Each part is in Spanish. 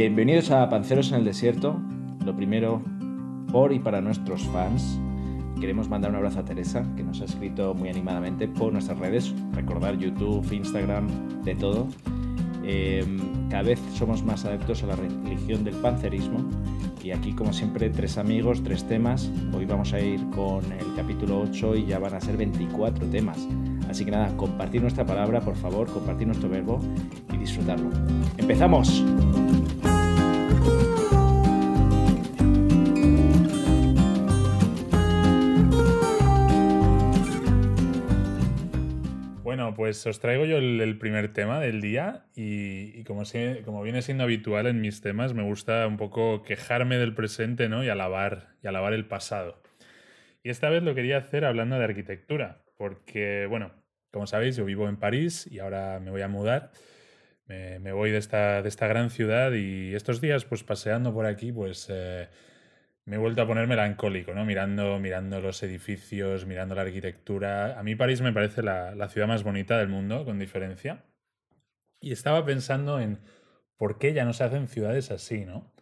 Bienvenidos a Panceros en el Desierto. Lo primero, por y para nuestros fans, queremos mandar un abrazo a Teresa, que nos ha escrito muy animadamente por nuestras redes. Recordar YouTube, Instagram, de todo. Eh, cada vez somos más adeptos a la religión del pancerismo. Y aquí, como siempre, tres amigos, tres temas. Hoy vamos a ir con el capítulo 8 y ya van a ser 24 temas. Así que nada, compartir nuestra palabra, por favor, compartir nuestro verbo y disfrutarlo. ¡Empezamos! Pues os traigo yo el, primer tema del día y, como, como, viene siendo habitual en mis temas, me gusta un poco quejarme del presente ¿no? y, alabar, y alabar el pasado. Y esta vez lo quería hacer hablando de arquitectura, porque, bueno, como sabéis, yo vivo en París y ahora me voy a mudar. Me, voy de esta, de esta, gran ciudad y estos días, pues paseando por aquí, pues eh, me he vuelto a poner melancólico, ¿no? Mirando, mirando los edificios, mirando la arquitectura. A mí París me parece la, la ciudad más bonita del mundo, con diferencia. Y estaba pensando en por qué ya no se hacen ciudades así, ¿no?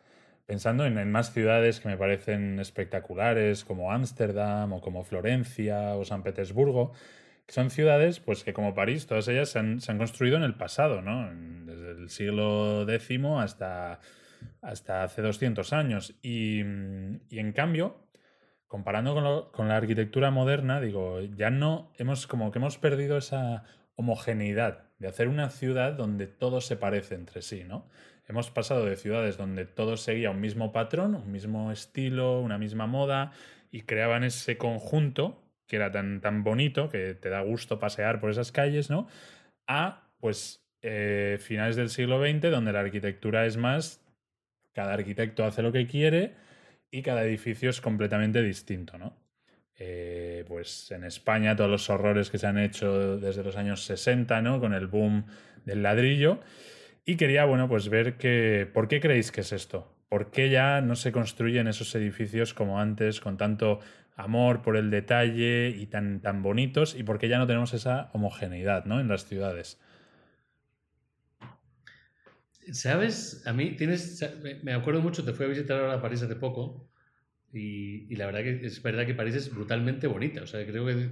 Pensando en, en más ciudades que me parecen espectaculares, como Ámsterdam o como Florencia o San Petersburgo son ciudades, pues que como París, todas ellas se han, construido en el pasado, ¿no? Desde el siglo X hasta, hasta hace 200 años. Y, en cambio, comparando con, la arquitectura moderna, digo, ya no hemos como que hemos perdido esa homogeneidad de hacer una ciudad donde todo se parece entre sí, ¿no? Hemos pasado de ciudades donde todo seguía un mismo patrón, un mismo estilo, una misma moda y creaban ese conjunto que era tan, tan bonito, que te da gusto pasear por esas calles, ¿no? A, pues, eh, finales del siglo XX, donde la arquitectura es más, cada arquitecto hace lo que quiere y cada edificio es completamente distinto, ¿no? Eh, pues en España todos los horrores que se han hecho desde los años 60, ¿no? Con el boom del ladrillo. Y quería, bueno, pues ver que, ¿por qué creéis que es esto? ¿Por qué ya no se construyen esos edificios como antes, con tanto amor por el detalle y tan, tan bonitos y porque ya no tenemos esa homogeneidad ¿no? en las ciudades. ¿Sabes? A mí tienes. Me acuerdo mucho, te fui a visitar ahora a París hace poco y, la verdad que es verdad que París es brutalmente bonita. O sea, creo que.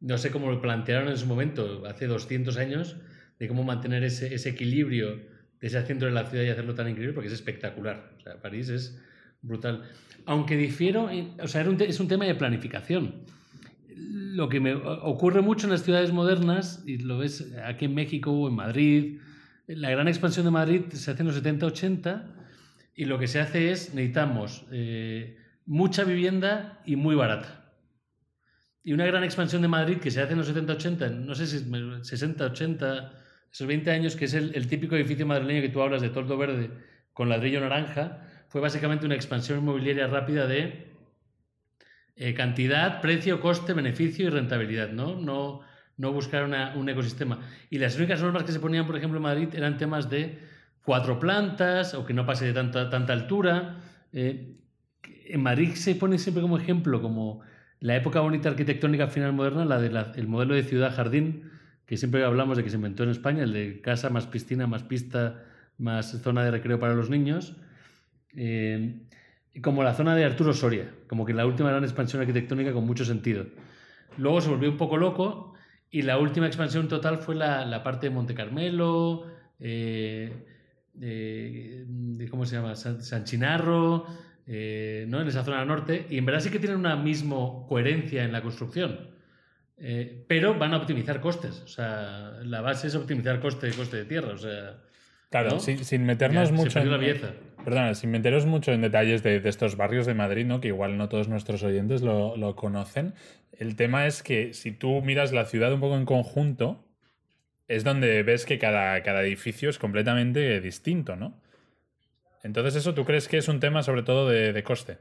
No sé cómo lo plantearon en su momento, hace 200 años, de cómo mantener ese, ese equilibrio de ese centro de la ciudad y hacerlo tan increíble, porque es espectacular. O sea, París es brutal. Aunque difiero, o sea, es un tema de planificación. Lo que me ocurre mucho en las ciudades modernas, y lo ves aquí en México o en Madrid, la gran expansión de Madrid se hace en los 70-80 y lo que se hace es, necesitamos eh, mucha vivienda y muy barata. Y una gran expansión de Madrid que se hace en los 70-80, no sé si 60-80, esos 20 años, que es el, típico edificio madrileño que tú hablas de tordo verde con ladrillo naranja, fue básicamente una expansión inmobiliaria rápida de eh, cantidad, precio, coste, beneficio y rentabilidad, ¿no? No, no buscar un ecosistema. Y las únicas normas que se ponían, por ejemplo, en Madrid eran temas de cuatro plantas o que no pase de tanta, altura. Eh, en Madrid se pone siempre como ejemplo, como la época bonita arquitectónica final moderna, la del modelo de ciudad-jardín, que siempre hablamos de que se inventó en España, el de casa más piscina, más pista, más zona de recreo para los niños. Eh, como la zona de Arturo Soria, como que la última gran expansión arquitectónica con mucho sentido. Luego se volvió un poco loco y la última expansión total fue la, la parte de Monte Carmelo, eh, de, ¿cómo se llama? San, Chinarro, eh, ¿no? en esa zona norte, y en verdad sí que tienen una misma coherencia en la construcción. pero van a optimizar costes. O sea, la base es optimizar coste, coste de tierra. O sea, Claro, sin, meternos mucho. En, sin meteros mucho en detalles de, estos barrios de Madrid, ¿no? Que igual no todos nuestros oyentes lo, conocen. El tema es que si tú miras la ciudad un poco en conjunto, es donde ves que cada, cada edificio es completamente distinto, ¿no? Entonces, ¿eso tú crees que es un tema sobre todo de, coste?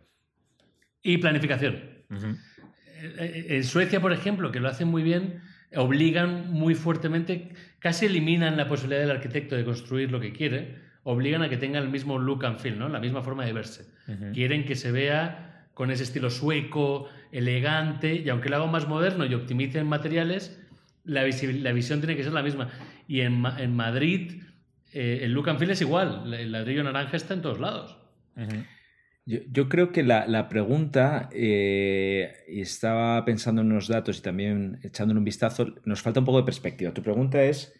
Y planificación. Eh, eh, en Suecia, por ejemplo, que lo hacen muy bien, obligan muy fuertemente, casi eliminan la posibilidad del arquitecto de construir lo que quiere, obligan a que tenga el mismo look and feel, ¿no? la misma forma de verse. Quieren que se vea con ese estilo sueco, elegante, y aunque lo haga más moderno y optimicen materiales, la, la, visión tiene que ser la misma. Y en, en Madrid, eh, el look and feel es igual. El ladrillo naranja está en todos lados. yo, creo que la, pregunta, eh, y estaba pensando en unos datos y también echándole un vistazo, nos falta un poco de perspectiva. Tu pregunta es,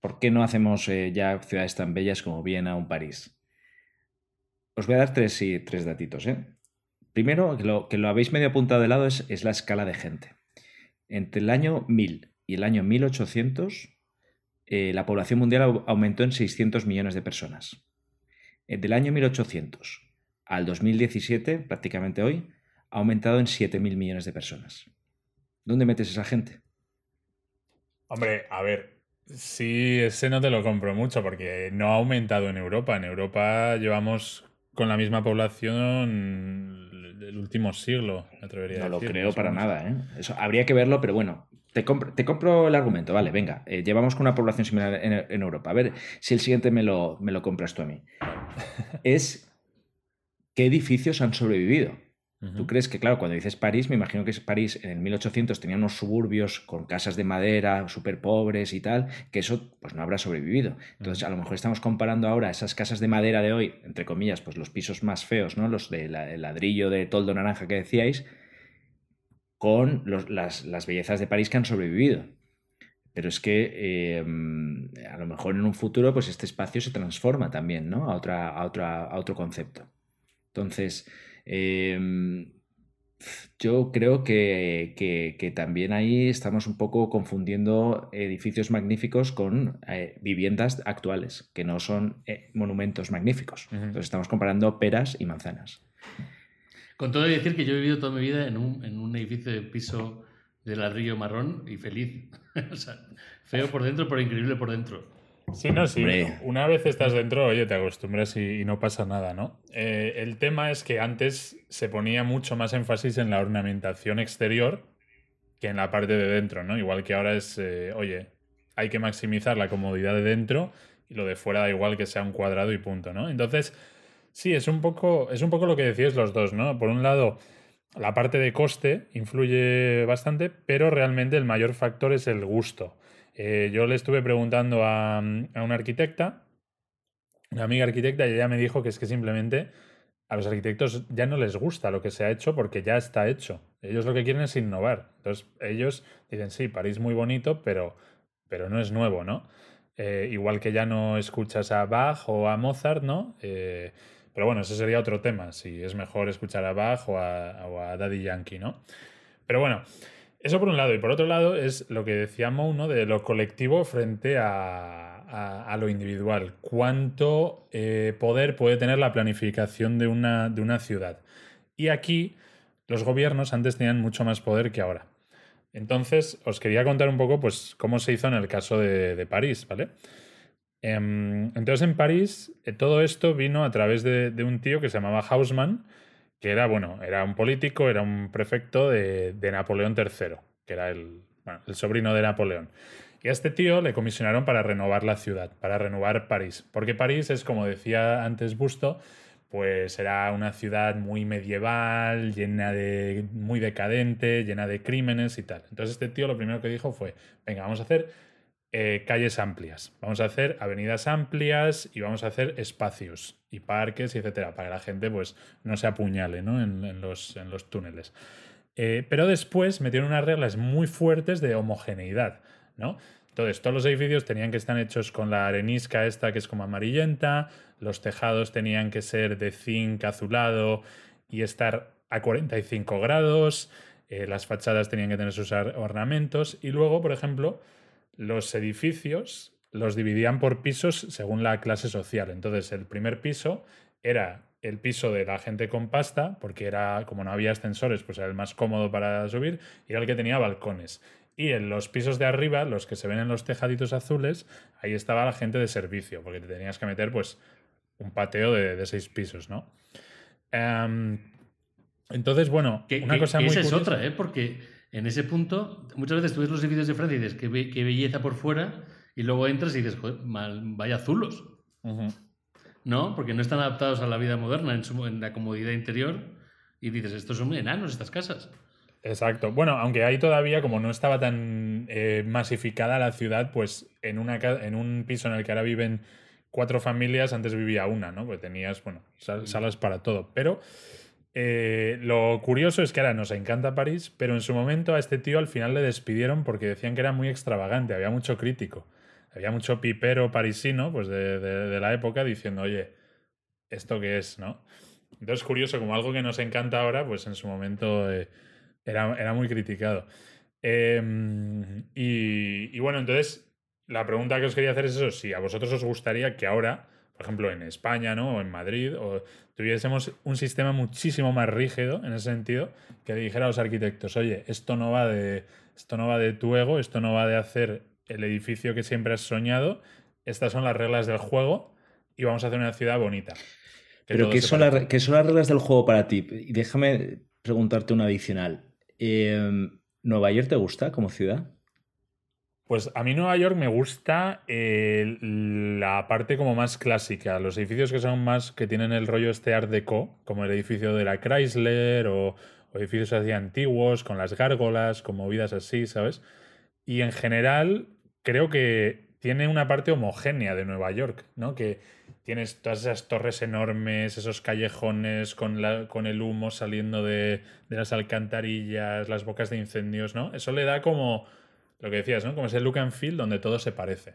¿por qué no hacemos eh, ya ciudades tan bellas como Viena o París? Os voy a dar tres, tres datitos. Primero, que lo, que lo habéis medio apuntado de lado, es, es la escala de gente. Entre el año 1000 y el año 1800, eh, la población mundial aumentó en 600 millones de personas. Eh, del año 1800 al 2017, prácticamente hoy, ha aumentado en 7.000 millones de personas. ¿Dónde metes esa gente? Hombre, a ver, sí, ese no te lo compro mucho porque no ha aumentado en Europa. En Europa llevamos con la misma población del último siglo, me atrevería no a decir. No lo creo para nada, ¿eh? Eso habría que verlo, pero bueno, te compro, el argumento, vale, venga, eh, llevamos con una población similar en, Europa. A ver si el siguiente me lo, me lo compras tú a mí. es qué edificios han sobrevivido. ¿Tú crees que, claro, cuando dices París, me imagino que París en el 1800 tenía unos suburbios con casas de madera súper pobres y tal, que eso pues no habrá sobrevivido. Entonces, a lo mejor estamos comparando ahora esas casas de madera de hoy, entre comillas, pues los pisos más feos, ¿no? Los de ladrillo de toldo naranja que decíais, con las, bellezas de París que han sobrevivido. Pero es que em, a lo mejor en un futuro pues este espacio se transforma también ¿no? a, otra, a, otra, a otro concepto. Entonces, em, yo creo que, también ahí estamos un poco confundiendo edificios magníficos con eh, viviendas actuales, que no son eh, monumentos magníficos. Entonces estamos comparando peras y manzanas. Con todo decir que yo he vivido toda mi vida en un, en un edificio de piso de ladrillo marrón y feliz. o sea, feo por dentro, pero increíble por dentro. Sí, no, sí. Una vez estás dentro, oye, te acostumbras y, no pasa nada, ¿no? Eh, el tema es que antes se ponía mucho más énfasis en la ornamentación exterior que en la parte de dentro, ¿no? Igual que ahora es, eh, oye, hay que maximizar la comodidad de dentro y lo de fuera da igual que sea un cuadrado y punto, ¿no? Entonces, Sí, es un poco, es un poco lo que decíais los dos, ¿no? Por un lado, la parte de coste influye bastante, pero realmente el mayor factor es el gusto. Eh, yo le estuve preguntando a, a, una arquitecta, una amiga arquitecta, y ella me dijo que es que simplemente a los arquitectos ya no les gusta lo que se ha hecho porque ya está hecho. Ellos lo que quieren es innovar. Entonces, ellos dicen, sí, París muy bonito, pero, pero no es nuevo, ¿no? Eh, igual que ya no escuchas a Bach o a Mozart, ¿no? Eh, pero bueno, ese sería otro tema, si es mejor escuchar a Bach o a, Daddy Yankee, ¿no? Pero bueno, eso por un lado. Y por otro lado es lo que decíamos, ¿no? De lo colectivo frente a, lo individual. ¿Cuánto eh, poder puede tener la planificación de una, de una ciudad? Y aquí los gobiernos antes tenían mucho más poder que ahora. Entonces, os quería contar un poco, pues, cómo se hizo en el caso de, de París, ¿vale? Em, entonces en París eh, todo esto vino a través de, un tío que se llamaba Hausmann, que era, bueno, era un político, era un prefecto de, Napoleón III, que era el, el sobrino de Napoleón. Y a este tío le comisionaron para renovar la ciudad, para renovar París. Porque París es, como decía antes Busto, pues era una ciudad muy medieval, llena de. muy decadente, llena de crímenes y tal. Entonces este tío lo primero que dijo fue: venga, vamos a hacer eh, calles amplias. Vamos a hacer avenidas amplias y vamos a hacer espacios y parques, etcétera, para que la gente pues, no se apuñale ¿no? En, los, en los túneles. Eh, pero después metieron unas reglas muy fuertes de homogeneidad. ¿no? Entonces, todos los edificios tenían que estar hechos con la arenisca esta que es como amarillenta, los tejados tenían que ser de zinc azulado y estar a 45 grados, eh, las fachadas tenían que tener sus ornamentos y luego, por ejemplo, los edificios los dividían por pisos según la clase social. Entonces, el primer piso era el piso de la gente con pasta, porque era, como no había ascensores, pues era el más cómodo para subir, y era el que tenía balcones. Y en los pisos de arriba, los que se ven en los tejaditos azules, ahí estaba la gente de servicio, porque te tenías que meter, pues, un pateo de, seis pisos, ¿no? Em, entonces, bueno, una cosa muy esa es otra, ¿eh? Porque en ese punto, muchas veces tú ves los edificios de Francia y dices, qué, belleza por fuera, y luego entras y dices, joder, vaya azulos. ¿No? Porque no están adaptados a la vida moderna en, la comodidad interior. Y dices, estos son enanos, estas casas. Exacto. Bueno, aunque ahí todavía, como no estaba tan eh, masificada la ciudad, pues en, una, en un piso en el que ahora viven cuatro familias, antes vivía una, ¿no? Pues tenías, bueno, salas para todo. Pero eh, lo curioso es que ahora nos encanta París, pero en su momento a este tío al final le despidieron porque decían que era muy extravagante, había mucho crítico. Había mucho pipero parisino, pues de, la época, diciendo, oye, ¿esto qué es, no? Entonces, curioso, como algo que nos encanta ahora, pues en su momento eh, era, era, muy criticado. Em, y, y, bueno, entonces, la pregunta que os quería hacer es eso, si a vosotros os gustaría que ahora, por ejemplo, en España, ¿no? O en Madrid, o tuviésemos un sistema muchísimo más rígido en ese sentido, que dijera a los arquitectos, oye, esto no va de, esto no va de tu ego, esto no va de hacer el edificio que siempre has soñado, estas son las reglas del juego y vamos a hacer una ciudad bonita. Pero ¿qué son, son, las reglas del juego para ti? Y déjame preguntarte una adicional. Em, ¿Nueva York te gusta como ciudad? Pues a mí Nueva York me gusta eh, la parte como más clásica, los edificios que son más, que tienen el rollo este art deco, como el edificio de la Chrysler o, edificios así antiguos, con las gárgolas, con movidas así, ¿sabes? Y en general creo que tiene una parte homogénea de Nueva York, ¿no? Que tienes todas esas torres enormes, esos callejones con, con el humo saliendo de, de las alcantarillas, las bocas de incendios, ¿no? Eso le da como lo que decías, ¿no? Como ese look and feel donde todo se parece.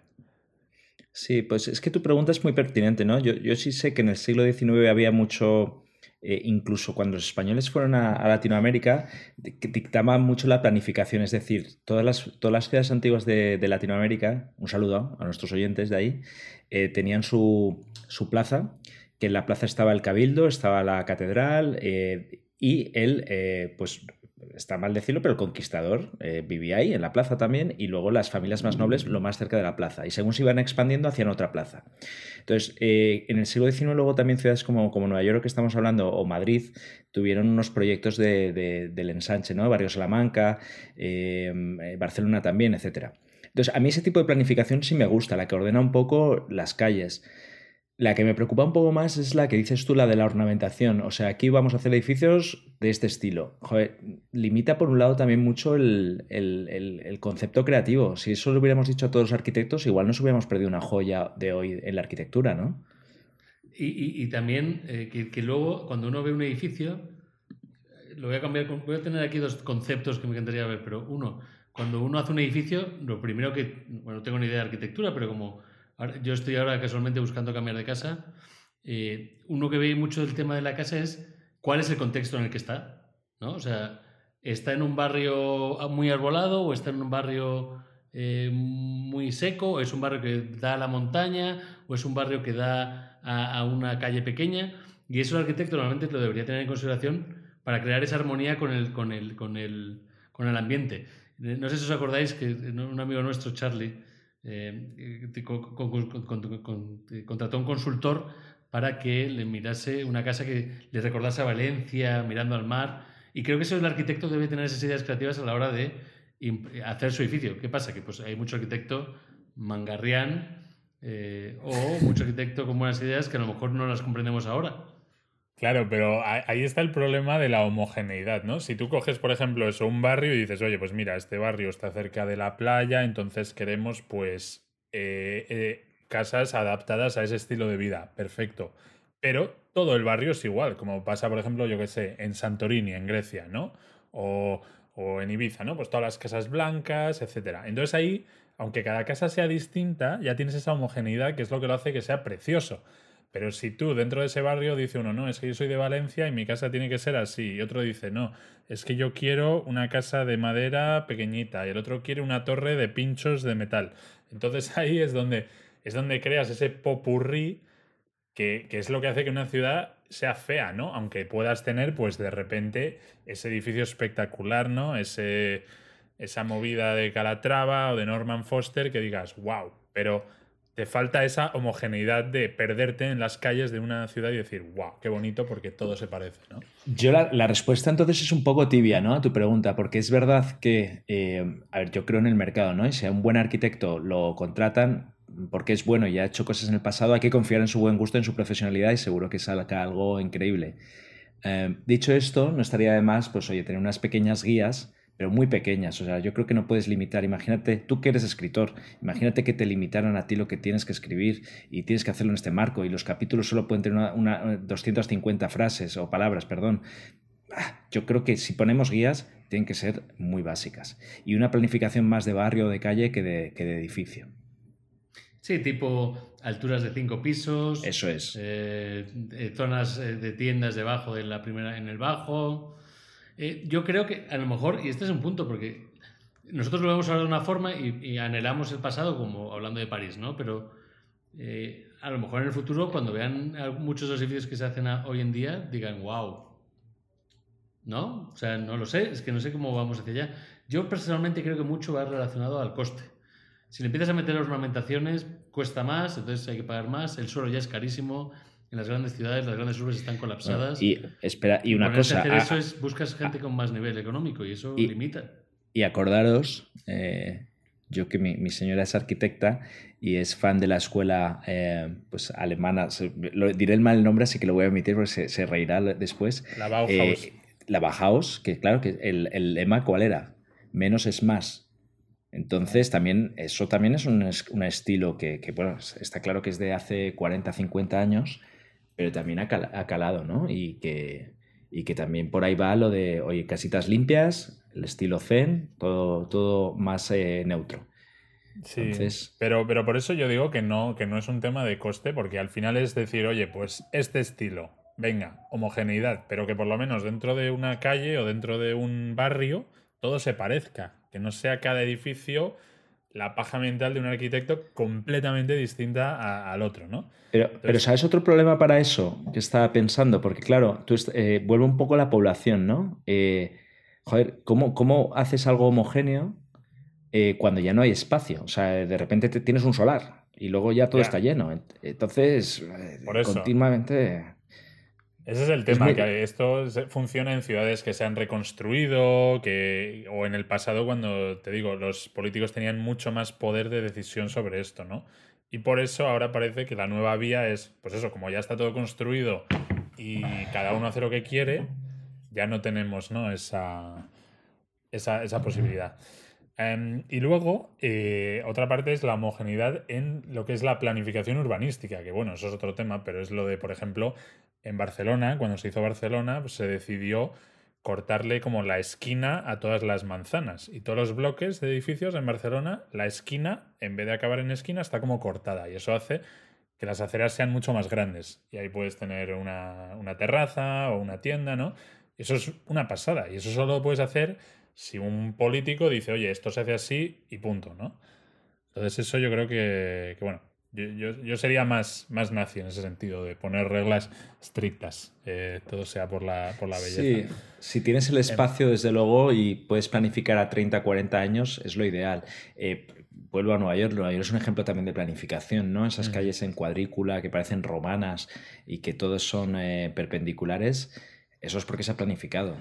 Sí, pues es que tu pregunta es muy pertinente, ¿no? Yo, yo sí sé que en el siglo XIX había mucho, eh, incluso cuando los españoles fueron a, Latinoamérica, dictaban mucho la planificación, es decir, todas las, todas las ciudades antiguas de, Latinoamérica, un saludo a nuestros oyentes de ahí, eh, tenían su, su, plaza, que en la plaza estaba el cabildo, estaba la catedral eh, y él, pues está mal decirlo, pero el conquistador eh, vivía ahí, en la plaza también, y luego las familias más nobles lo más cerca de la plaza. Y según se iban expandiendo, hacían otra plaza. Entonces, eh, en el siglo XIX, luego también ciudades como, como, Nueva York, que estamos hablando, o Madrid, tuvieron unos proyectos de, del ensanche, ¿no? Barrio Salamanca, eh, Barcelona también, etc. Entonces, a mí ese tipo de planificación sí me gusta, la que ordena un poco las calles. La que me preocupa un poco más es la que dices tú, la de la ornamentación. O sea, aquí vamos a hacer edificios de este estilo. Joder, limita por un lado también mucho el, concepto creativo. Si eso lo hubiéramos dicho a todos los arquitectos, igual nos hubiéramos perdido una joya de hoy en la arquitectura, ¿no? Y, también eh, que, luego, cuando uno ve un edificio, eh, lo voy a cambiar, voy a tener aquí dos conceptos que me encantaría ver, pero uno, cuando uno hace un edificio, lo primero que, bueno, no tengo ni idea de arquitectura, pero como yo estoy ahora casualmente buscando cambiar de casa. Eh, uno que ve mucho del tema de la casa es cuál es el contexto en el que está. ¿no? O sea, ¿está en un barrio muy arbolado o está en un barrio eh, muy seco? ¿O es un barrio que da a la montaña? ¿O es un barrio que da a, una calle pequeña? Y eso el arquitecto normalmente lo debería tener en consideración para crear esa armonía con el, con el, con el, con el ambiente. No sé si os acordáis que un amigo nuestro, Charlie, eh, contrató un consultor para que le mirase una casa que le recordase a Valencia, mirando al mar. Y creo que eso el arquitecto debe tener esas ideas creativas a la hora de hacer su edificio. ¿Qué pasa? Que pues, hay mucho arquitecto mangarrián eh, o mucho arquitecto con buenas ideas que a lo mejor no las comprendemos ahora. Claro, pero ahí está el problema de la homogeneidad, ¿no? Si tú coges, por ejemplo, eso, un barrio y dices, oye, pues mira, este barrio está cerca de la playa, entonces queremos, pues, eh, eh, casas adaptadas a ese estilo de vida. Perfecto. Pero todo el barrio es igual, como pasa, por ejemplo, yo qué sé, en Santorini, en Grecia, ¿no? O, o en Ibiza, ¿no? Pues todas las casas blancas, etc. Entonces ahí, aunque cada casa sea distinta, ya tienes esa homogeneidad que es lo que lo hace que sea precioso. Pero si tú dentro de ese barrio dice uno, no, es que yo soy de Valencia y mi casa tiene que ser así, y otro dice, no, es que yo quiero una casa de madera pequeñita, y el otro quiere una torre de pinchos de metal. Entonces ahí es donde, es donde creas ese popurrí que, que es lo que hace que una ciudad sea fea, ¿no? Aunque puedas tener, pues de repente, ese edificio espectacular, ¿no? Ese, esa movida de Calatrava o de Norman Foster que digas, wow, pero te falta esa homogeneidad de perderte en las calles de una ciudad y decir, wow, qué bonito porque todo se parece, ¿no? Yo la, respuesta entonces es un poco tibia, ¿no? A tu pregunta, porque es verdad que, eh, a ver, yo creo en el mercado, ¿no? Y si a un buen arquitecto lo contratan porque es bueno y ha hecho cosas en el pasado, hay que confiar en su buen gusto, en su profesionalidad y seguro que salga algo increíble. Eh, dicho esto, no estaría de más, pues oye, tener unas pequeñas guías pero muy pequeñas. O sea, yo creo que no puedes limitar. Imagínate, tú que eres escritor, imagínate que te limitaron a ti lo que tienes que escribir y tienes que hacerlo en este marco y los capítulos solo pueden tener una, 250 frases o palabras, perdón. Ah, yo creo que si ponemos guías, tienen que ser muy básicas. Y una planificación más de barrio o de calle que de, que de edificio. Sí, tipo alturas de cinco pisos. Eso es. Eh, eh, zonas eh, de tiendas debajo de la primera en el bajo. Eh, yo creo que a lo mejor, y este es un punto, porque nosotros lo vemos ahora de una forma y, anhelamos el pasado como hablando de París, ¿no? Pero eh, a lo mejor en el futuro, cuando vean muchos de los edificios que se hacen hoy en día, digan, wow. ¿No? O sea, no lo sé, es que no sé cómo vamos hacia allá. Yo personalmente creo que mucho va relacionado al coste. Si le empiezas a meter ornamentaciones, cuesta más, entonces hay que pagar más, el suelo ya es carísimo, en las grandes ciudades, las grandes urbes están colapsadas. Y espera, y una cosa. Hacer eso es buscas gente con más nivel económico y eso limita. Y acordaros, eh, yo que mi, señora es arquitecta y es fan de la escuela eh, pues alemana, lo, diré el mal nombre, así que lo voy a omitir porque se, reirá después. La Bauhaus. Eh, la Bauhaus, que claro, que el, el lema cuál era, menos es más. Entonces, también, eso también es un, un estilo que, que, bueno, está claro que es de hace 40, 50 años, pero también ha, calado, ¿no? Y que, y que también por ahí va lo de, oye, casitas limpias, el estilo zen, todo, todo más eh, neutro. Sí, pero, pero por eso yo digo que no, que no es un tema de coste, porque al final es decir, oye, pues este estilo, venga, homogeneidad, pero que por lo menos dentro de una calle o dentro de un barrio todo se parezca, que no sea cada edificio la paja mental de un arquitecto completamente distinta al otro, ¿no? Pero, pero, ¿sabes otro problema para eso que estaba pensando? Porque claro, tú eh, vuelve un poco la población, ¿no? Eh, joder, ¿cómo, ¿cómo, haces algo homogéneo eh, cuando ya no hay espacio? O sea, de repente te, tienes un solar y luego ya todo está lleno. Entonces, Por eso. continuamente... Ese es el tema, que esto funciona en ciudades que se han reconstruido, que, o en el pasado cuando, te digo, los políticos tenían mucho más poder de decisión sobre esto, ¿no? Y por eso ahora parece que la nueva vía es, pues eso, como ya está todo construido y cada uno hace lo que quiere, ya no tenemos ¿no? Esa, esa, esa posibilidad. Em, y luego, eh, otra parte es la homogeneidad en lo que es la planificación urbanística, que bueno, eso es otro tema, pero es lo de, por ejemplo, en Barcelona, cuando se hizo Barcelona, pues, se decidió cortarle como la esquina a todas las manzanas. Y todos los bloques de edificios en Barcelona, la esquina, en vez de acabar en esquina, está como cortada. Y eso hace que las aceras sean mucho más grandes. Y ahí puedes tener una, terraza o una tienda, ¿no? Eso es una pasada. Y eso solo lo puedes hacer si un político dice, oye, esto se hace así y punto, ¿no? Entonces eso yo creo que bueno, yo, sería más, más nazi en ese sentido, de poner reglas estrictas, eh, todo sea por la, por la belleza. Sí, si tienes el espacio, desde luego, y puedes planificar a 30, 40 años, es lo ideal. Eh, vuelvo a Nueva York, Nueva York es un ejemplo también de planificación, ¿no? Esas mm. calles en cuadrícula que parecen romanas y que todos son eh, perpendiculares, eso es porque se ha planificado.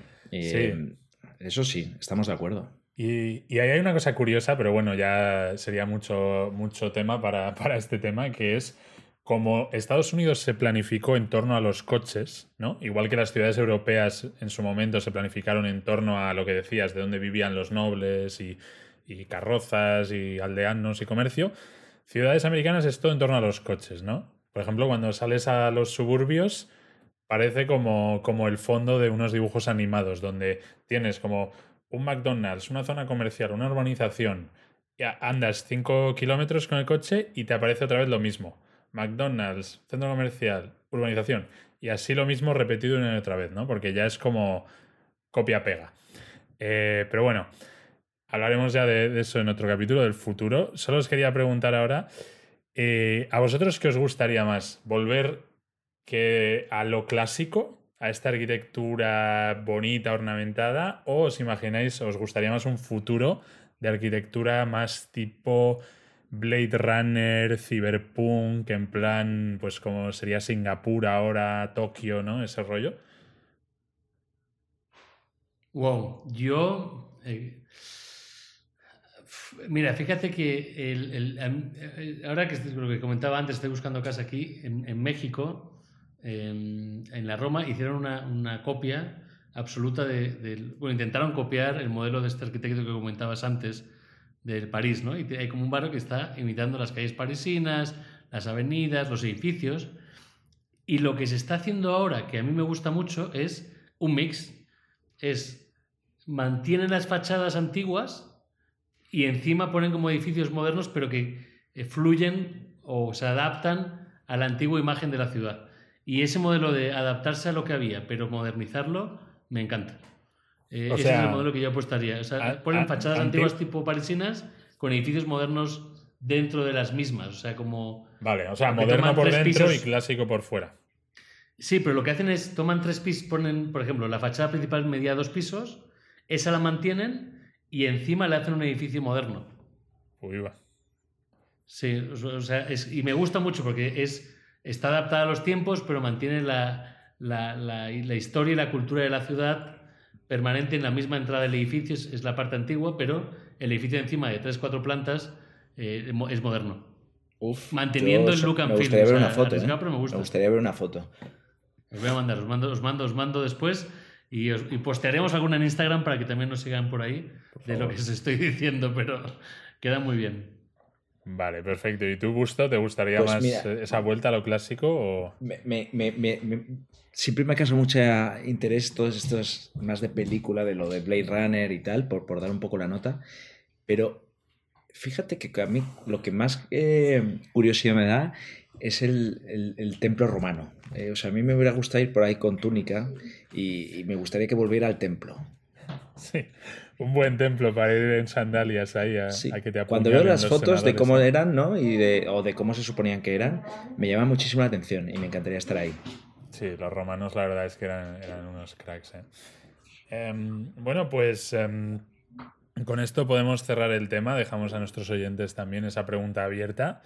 Eso sí, estamos de acuerdo. Y, ahí hay una cosa curiosa, pero bueno, ya sería mucho, mucho tema para, para, este tema, que es como Estados Unidos se planificó en torno a los coches, ¿no? Igual que las ciudades europeas en su momento se planificaron en torno a lo que decías, de dónde vivían los nobles y, y carrozas y aldeanos y comercio, ciudades americanas es todo en torno a los coches, ¿no? Por ejemplo, cuando sales a los suburbios, parece como, como el fondo de unos dibujos animados, donde tienes como un McDonald's, una zona comercial, una urbanización, andas 5 kilómetros con el coche y te aparece otra vez lo mismo. McDonald's, centro comercial, urbanización. Y así lo mismo repetido una y otra vez, ¿no? Porque ya es como copia-pega. Eh, pero bueno, hablaremos ya de, eso en otro capítulo del futuro. Solo os quería preguntar ahora, eh, ¿a vosotros qué os gustaría más? ¿Volver que a lo clásico? A esta arquitectura bonita, ornamentada, o os imagináis, os gustaría más un futuro de arquitectura más tipo Blade Runner, Cyberpunk, en plan, pues como sería Singapur ahora, Tokio, ¿no? Ese rollo. Wow, yo... Eh, mira, fíjate que el, ahora que lo que comentaba antes, estoy buscando casa aquí, en México, en, la Roma hicieron una, copia absoluta de, Bueno, intentaron copiar el modelo de este arquitecto que comentabas antes, del París, ¿no? Y hay como un barrio que está imitando las calles parisinas, las avenidas, los edificios. Y lo que se está haciendo ahora, que a mí me gusta mucho, es un mix. Es mantienen las fachadas antiguas y encima ponen como edificios modernos, pero que eh, fluyen o se adaptan a la antigua imagen de la ciudad. Y ese modelo de adaptarse a lo que había, pero modernizarlo, me encanta. Eh, ese es el modelo que yo apostaría. O ponen fachadas antiguas tipo parisinas con edificios modernos dentro de las mismas. O sea, como. Vale, o sea, moderno por dentro y clásico por fuera. Sí, pero lo que hacen es toman tres pisos, ponen, por ejemplo, la fachada principal media dos pisos, esa la mantienen y encima le hacen un edificio moderno. Uy, va. Sí, o sea, y me gusta mucho porque es, está adaptada a los tiempos, pero mantiene la, la, la, la historia y la cultura de la ciudad permanente en la misma entrada del edificio, es, la parte antigua, pero el edificio encima de tres, cuatro plantas eh, es moderno. Uf, Manteniendo el look and me Gustaría ver una foto, ¿eh? me, gustaría ver una foto. Os voy a mandar, os mando, os mando, os mando después y, postearemos alguna en Instagram para que también nos sigan por ahí de lo que os estoy diciendo, pero queda muy bien. Vale, perfecto. ¿Y tú, Gusto, te gustaría pues más esa vuelta a lo clásico? O... Me, siempre me causado mucho interés todos estos más de película, de lo de Blade Runner y tal, por, por dar un poco la nota. Pero fíjate que a mí lo que más eh, curiosidad me da es el, templo romano. Eh, o sea, a mí me hubiera gustado ir por ahí con túnica y, me gustaría que volviera al templo. Sí, un buen templo para ir en sandalias ahí a, que te Cuando veo las fotos de cómo eran, ¿no? Y de, o de cómo se suponían que eran, me llama muchísimo la atención y me encantaría estar ahí. Sí, los romanos la verdad es que eran, unos cracks. ¿eh? Em, bueno, pues em, con esto podemos cerrar el tema. Dejamos a nuestros oyentes también esa pregunta abierta.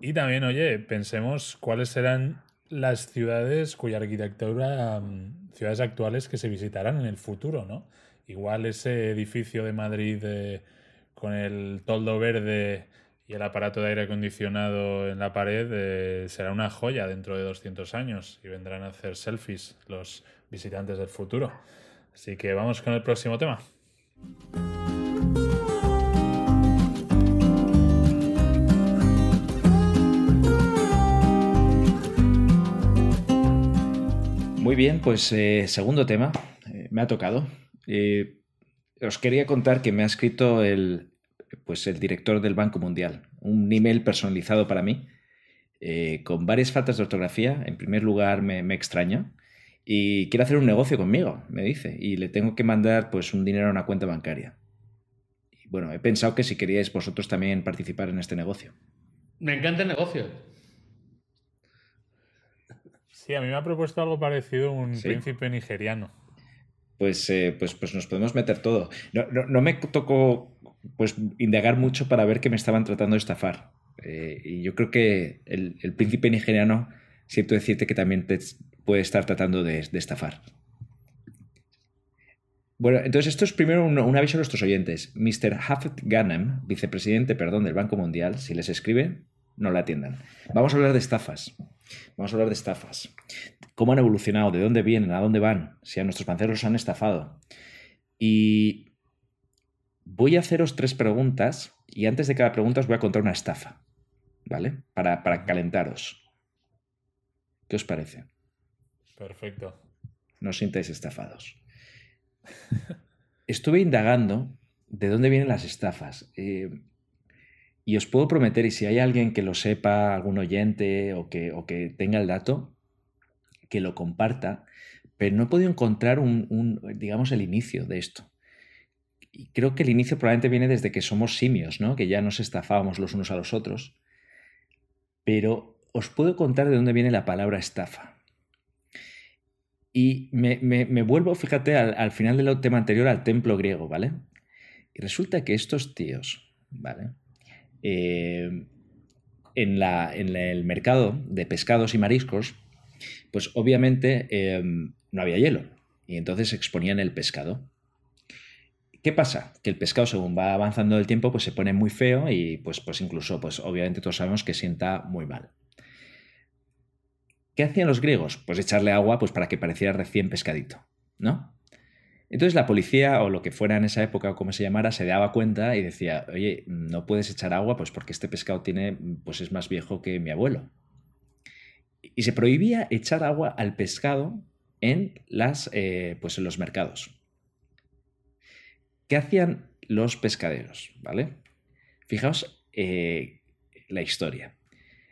Y también, oye, pensemos cuáles serán las ciudades cuya arquitectura, em, ciudades actuales que se visitarán en el futuro, ¿no? Igual ese edificio de Madrid con el toldo verde y el aparato de aire acondicionado en la pared eh, será una joya dentro de 200 años y vendrán a hacer selfies los visitantes del futuro. Así que vamos con el próximo tema. Muy bien, pues eh, segundo tema, eh, me ha tocado. Os quería contar que me ha escrito el, pues el director del Banco Mundial, un email personalizado para mí, eh, con varias faltas de ortografía. En primer lugar, me, me extraña y quiere hacer un negocio conmigo, me dice, y le tengo que mandar pues un dinero a una cuenta bancaria. Y bueno, he pensado que si queríais vosotros también participar en este negocio. Me encanta el negocio. Sí, a mí me ha propuesto algo parecido un príncipe nigeriano. Pues, eh, pues, pues nos podemos meter todo. No, no me tocó pues indagar mucho para ver que me estaban tratando de estafar. Eh, y yo creo que el, príncipe nigeriano, siento decirte que también te puede estar tratando de, estafar. Bueno, entonces esto es primero un, aviso a nuestros oyentes. Mr. Hafet Ghanem, vicepresidente, perdón, del Banco Mundial, si les escribe, no la atiendan. Vamos a hablar de estafas. Vamos a hablar de estafas. ¿Cómo han evolucionado? ¿De dónde vienen? ¿A dónde van? Si a nuestros panceros los han estafado. Y Voy a haceros tres preguntas y antes de cada pregunta os voy a contar una estafa, ¿vale? Para, calentaros. ¿Qué os parece? Perfecto. No os sintáis estafados. Estuve indagando de dónde vienen las estafas. Eh, y os puedo prometer, y si hay alguien que lo sepa, algún oyente o que, o que tenga el dato, que lo comparta, pero no he podido encontrar un, digamos, el inicio de esto y creo que el inicio probablemente viene desde que somos simios, ¿no? Que ya nos estafábamos los unos a los otros. Pero os puedo contar de dónde viene la palabra estafa. Y me, vuelvo, fíjate, al, final del tema anterior, al templo griego, ¿vale? Y resulta que estos tíos, ¿vale? Eh, en, la, en, el mercado de pescados y mariscos, pues obviamente eh, no había hielo. Y entonces exponían el pescado. ¿Qué pasa? Que el pescado, según va avanzando el tiempo, pues se pone muy feo y pues, pues incluso, pues obviamente todos sabemos que sienta muy mal. ¿Qué hacían los griegos? Pues echarle agua pues, para que pareciera recién pescadito, ¿no? Entonces la policía o lo que fuera en esa época o como se llamara se daba cuenta y decía, oye, no puedes echar agua pues porque este pescado tiene, pues es más viejo que mi abuelo. Y se prohibía echar agua al pescado en, las, eh, pues en los mercados. ¿Qué hacían los pescaderos? ¿Vale? Fijaos eh, la historia.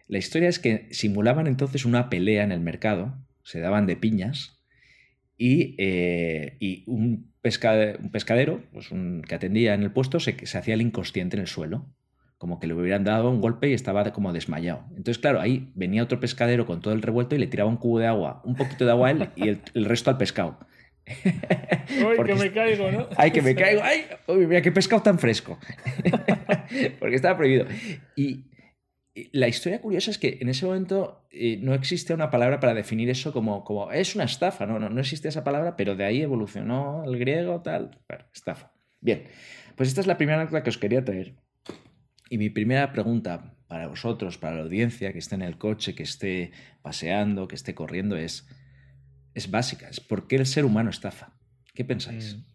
La historia es que simulaban entonces una pelea en el mercado, se daban de piñas y, eh, un, pescadero pues un, que atendía en el puesto se, se hacía el inconsciente en el suelo, como que le hubieran dado un golpe y estaba como desmayado. Entonces, claro, ahí venía otro pescadero con todo el revuelto y le tiraba un cubo de agua, un poquito de agua a él y el, resto al pescado. ¡Ay, que me caigo, ¿no? ¡Ay, que me caigo! ¡Ay! Uy, mira qué pescado tan fresco! Porque estaba prohibido. Y, la historia curiosa es que en ese momento eh, no existe una palabra para definir eso como, como es una estafa, no, no, no existe esa palabra, pero de ahí evolucionó el griego, tal, bueno, estafa. Bien, pues esta es la primera anécdota que os quería traer. Y mi primera pregunta para vosotros, para la audiencia que esté en el coche, que esté paseando, que esté corriendo, es, es básica, es ¿por qué el ser humano estafa? ¿Qué pensáis? Mm.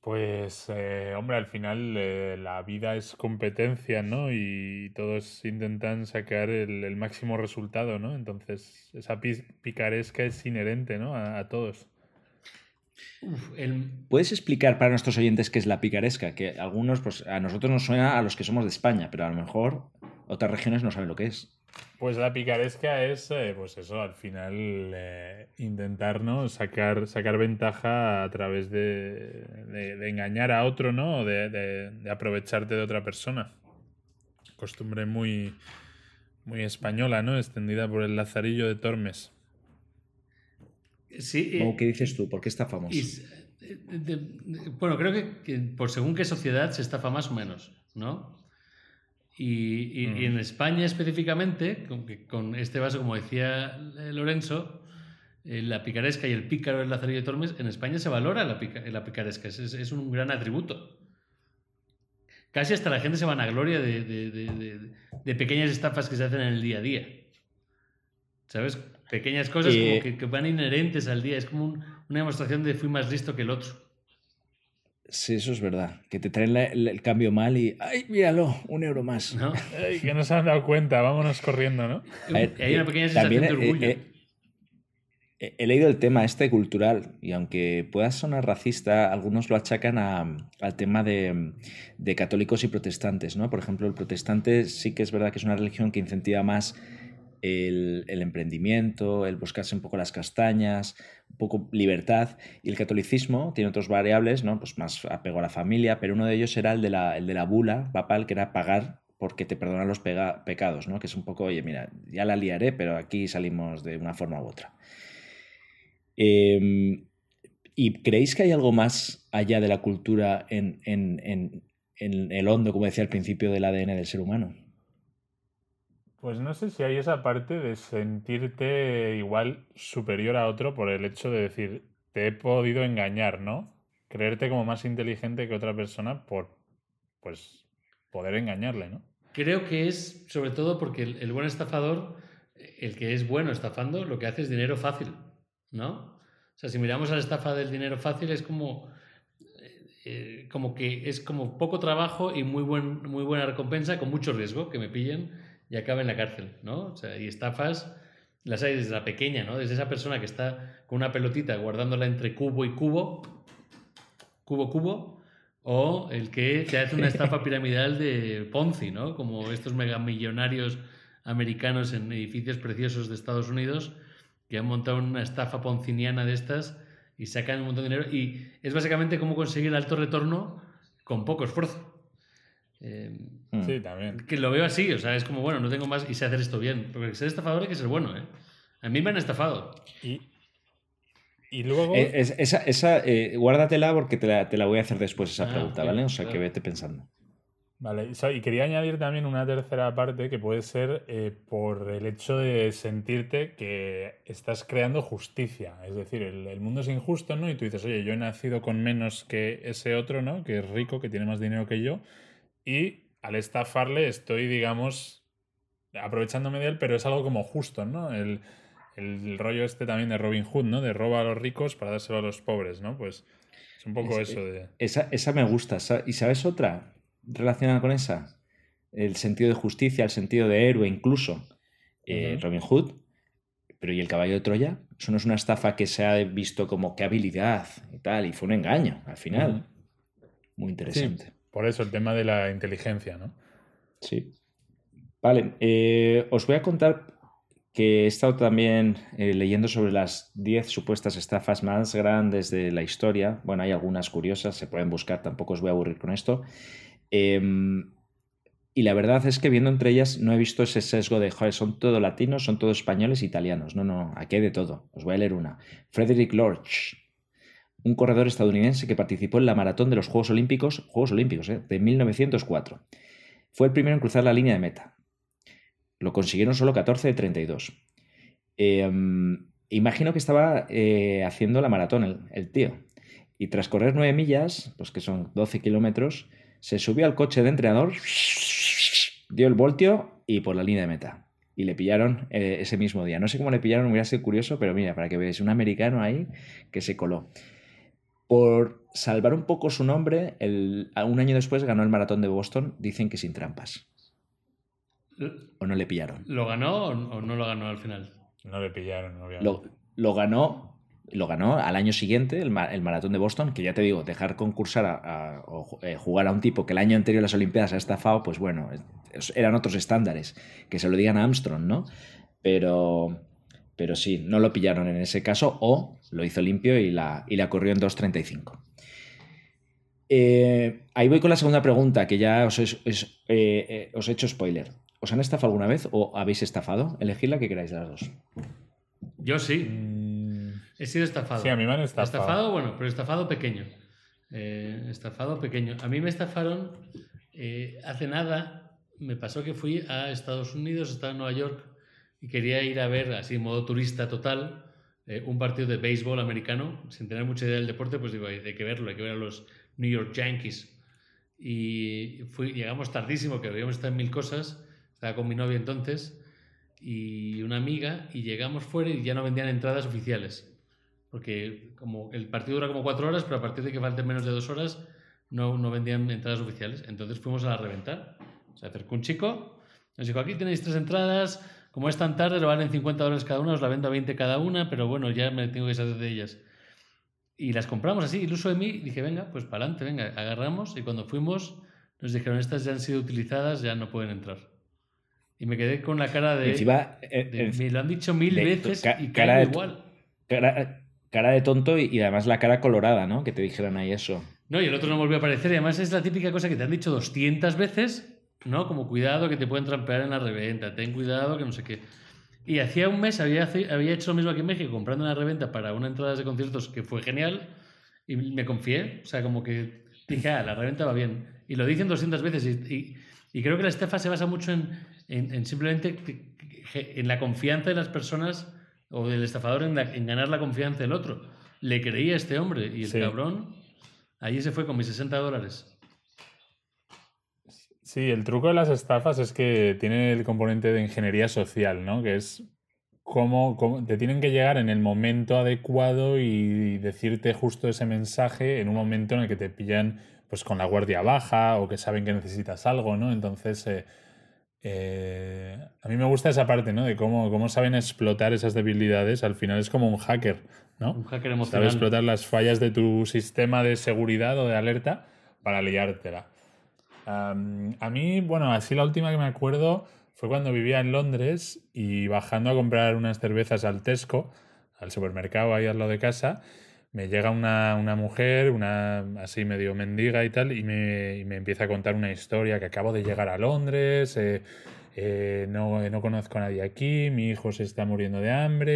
Pues, eh, hombre, al final eh, la vida es competencia, ¿no? Y todos intentan sacar el, máximo resultado, ¿no? Entonces, esa picaresca es inherente, ¿no? A, todos. ¿Puedes explicar para nuestros oyentes qué es la picaresca? Que algunos, pues a nosotros nos suena a los que somos de España, pero a lo mejor otras regiones no saben lo que es. Pues la picaresca es, eh, pues eso, al final eh, intentar, ¿no? Sacar, sacar ventaja a través de, engañar a otro, ¿no? De, de, aprovecharte de otra persona. Costumbre muy, muy española, ¿no? Extendida por el Lazarillo de Tormes. Sí. ¿Qué dices tú? ¿Por qué está famoso? bueno, creo que, que, por según qué sociedad se estafa más o menos, ¿no? Y, en mm. España específicamente, con, este vaso, como decía Lorenzo, eh, la picaresca y el pícaro del Lazarillo de Tormes, en España se valora la, la picaresca, es, un gran atributo. Casi hasta la gente se van a gloria de, pequeñas estafas que se hacen en el día a día. ¿Sabes? Pequeñas cosas como que, van inherentes al día. Es como una demostración de fui más listo que el otro. Sí, eso es verdad. Que te traen el cambio mal y ¡ay, míralo! Un euro más. ¿No? que no se han dado cuenta, vámonos corriendo, ¿no? Hay una pequeña sensación de orgullo. he leído el tema este cultural y aunque pueda sonar racista, algunos lo achacan al tema de, de, católicos y protestantes, ¿no? Por ejemplo, el protestante sí que es verdad que es una religión que incentiva más el, emprendimiento, el buscarse un poco las castañas, un poco libertad. Y el catolicismo tiene otras variables, ¿no? Pues más apego a la familia, pero uno de ellos era el de la, bula papal, que era pagar porque te perdonan los pecados, ¿no? Que es un poco, oye, mira, ya la liaré, pero aquí salimos de una forma u otra. Em, ¿Y creéis que hay algo más allá de la cultura en, en el hondo, como decía al principio, del ADN del ser humano? Pues no sé si hay esa parte de sentirte igual superior a otro por el hecho de decir, te he podido engañar, ¿no? Creerte como más inteligente que otra persona por, pues, poder engañarle, ¿no? Creo que es sobre todo porque el, buen estafador, el que es bueno estafando, lo que hace es dinero fácil, ¿no? O sea, si miramos a la estafa del dinero fácil es como, eh, como que es como poco trabajo y muy, buen, muy buena recompensa con mucho riesgo que me pillen y acaba en la cárcel, ¿no? O sea, y estafas las hay desde la pequeña, ¿no? Desde esa persona que está con una pelotita guardándola entre cubo y cubo, cubo, cubo, o el que te hace una estafa piramidal de Ponzi, ¿no? Como estos megamillonarios americanos en edificios preciosos de Estados Unidos que han montado una estafa ponciniana de estas y sacan un montón de dinero. Y es básicamente cómo conseguir alto retorno con poco esfuerzo. Hmm. Sí, también. Que lo veo así, o sea, es como, bueno, no tengo más y sé hacer esto bien. Porque ser estafador hay que ser bueno, ¿eh? A mí me han estafado. Y, y luego. Eh, esa, esa eh, guárdatela porque te la, te la, voy a hacer después esa ah, pregunta, ¿vale? O sea, que vete pensando. Vale, y quería añadir también una tercera parte que puede ser eh, por el hecho de sentirte que estás creando justicia. Es decir, el, el, mundo es injusto, ¿no? Y tú dices, oye, yo he nacido con menos que ese otro, ¿no? Que es rico, que tiene más dinero que yo y al estafarle estoy, digamos, aprovechándome de él, pero es algo como justo, ¿no? El, el rollo este también de Robin Hood, ¿no? De roba a los ricos para dárselo a los pobres, ¿no? Pues es un poco eso de... Esa, esa me gusta. ¿Y sabes otra relacionada con esa? El sentido de justicia, el sentido de héroe incluso. Eh, Robin Hood. Pero ¿y el caballo de Troya? Eso no es una estafa que se ha visto como qué habilidad y tal, y fue un engaño al final. Muy interesante. Por eso el tema de la inteligencia, ¿no? Sí. Vale, eh, os voy a contar que he estado también eh, leyendo sobre las 10 supuestas estafas más grandes de la historia. Bueno, hay algunas curiosas, se pueden buscar, tampoco os voy a aburrir con esto. Em, y la verdad es que viendo entre ellas no he visto ese sesgo de, joder, son todos latinos, son todos españoles, italianos. No, no, aquí hay de todo. Os voy a leer una. Frederick Lorch, un corredor estadounidense que participó en la maratón de los Juegos Olímpicos, Juegos Olímpicos, eh, de 1904. Fue el primero en cruzar la línea de meta. Lo consiguieron solo 14 de 32. Em, imagino que estaba eh, haciendo la maratón el, tío. Y tras correr 9 millas, pues que son 12 kilómetros, se subió al coche de entrenador, dio el voltio y por la línea de meta. Y le pillaron eh, ese mismo día. No sé cómo le pillaron, hubiera sido curioso, pero mira, para que veáis, un americano ahí que se coló. Por salvar un poco su nombre, un año después ganó el maratón de Boston, dicen que sin trampas. ¿O no le pillaron? ¿Lo ganó o no lo ganó al final? No le pillaron, Lo, lo ganó lo ganó al año siguiente el, maratón de Boston, que ya te digo, dejar concursar a, o eh, jugar a un tipo que el año anterior las Olimpiadas ha estafado, pues bueno, eran otros estándares, que se lo digan a Armstrong, ¿no? Pero, pero sí, no lo pillaron en ese caso, o lo hizo limpio y la, y la corrió en 2.35. Eh, ahí voy con la segunda pregunta, que ya os, eh, os he hecho spoiler. ¿Os han estafado alguna vez o habéis estafado? Elegid la que queráis de las dos. Yo sí. Mm. He sido estafado. Sí, a mí me han estafado. Estafado, bueno, pero estafado pequeño. Eh, estafado pequeño. A mí me estafaron eh, hace nada. Me pasó que fui a Estados Unidos, estaba en Nueva York y quería ir a ver, así en modo turista total, eh, un partido de béisbol americano. Sin tener mucha idea del deporte, pues digo, hay que verlo, hay que ver a los New York Yankees. Y fui, llegamos tardísimo, que habíamos estado en mil cosas estaba con mi novia entonces y una amiga y llegamos fuera y ya no vendían entradas oficiales. Porque como el partido dura como cuatro horas, pero a partir de que falten menos de dos horas no, no vendían entradas oficiales. Entonces fuimos a la reventar. Se acercó un chico, nos dijo, aquí tenéis tres entradas, como es tan tarde, lo valen 50 dólares cada una, os la vendo a 20 cada una, pero bueno, ya me tengo que salir de ellas. Y las compramos así, iluso de mí, dije, venga, pues para adelante, venga, agarramos y cuando fuimos nos dijeron, estas ya han sido utilizadas, ya no pueden entrar. Y me quedé con la cara de. Eh, me lo han dicho mil veces y cara de, igual. Cara, de tonto y, además la cara colorada, ¿no? Que te dijeran ahí eso. No, y el otro no volvió a aparecer. Y además es la típica cosa que te han dicho 200 veces, ¿no? Como cuidado que te pueden trampear en la reventa, ten cuidado que no sé qué. Y hacía un mes había, había hecho lo mismo aquí en México, comprando una reventa para una entrada de conciertos que fue genial y me confié. O sea, como que dije, ah, la reventa va bien. Y lo dicen 200 veces y, y creo que la estefa se basa mucho en en, simplemente en la confianza de las personas o del estafador en, ganar la confianza del otro. Le creía a este hombre y el cabrón allí se fue con mis 60 dólares. Sí, el truco de las estafas es que tiene el componente de ingeniería social, ¿no? Que es cómo, cómo, te tienen que llegar en el momento adecuado y decirte justo ese mensaje en un momento en el que te pillan pues con la guardia baja o que saben que necesitas algo, ¿no? Entonces eh, eh, a mí me gusta esa parte, ¿no? De cómo, cómo saben explotar esas debilidades. Al final es como un hacker, ¿no? Un hacker emocional. Sabe explotar las fallas de tu sistema de seguridad o de alerta para liártela. A mí, bueno, así la última que me acuerdo fue cuando vivía en Londres y bajando a comprar unas cervezas al Tesco, al supermercado ahí al lado de casa, me llega una, una, mujer, una así medio mendiga y tal, y me, me, empieza a contar una historia que acabo de llegar a Londres, eh, eh, no, no, conozco a nadie aquí, mi hijo se está muriendo de hambre,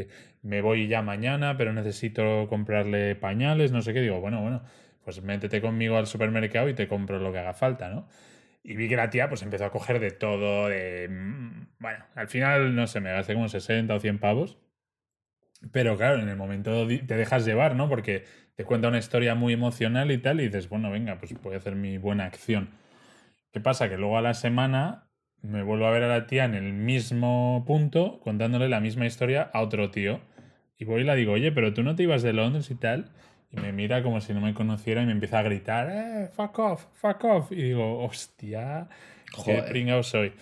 eh, me voy ya mañana, pero necesito comprarle pañales, no sé qué. Digo, bueno, bueno, pues métete conmigo al supermercado y te compro lo que haga falta, ¿no? Y vi que la tía pues empezó a coger de todo, de... Mm, bueno, al final, no sé, me gasté como 60 o 100 pavos pero claro, en el momento te dejas llevar, ¿no? Porque te cuenta una historia muy emocional y tal, y dices, bueno, venga, pues voy a hacer mi buena acción. ¿Qué pasa? Que luego a la semana me vuelvo a ver a la tía en el mismo punto, contándole la misma historia a otro tío. Y voy y le digo, oye, pero tú no te ibas de Londres y tal. Y me mira como si no me conociera y me empieza a gritar, eh, fuck off, fuck off. Y digo, hostia, qué pringao soy.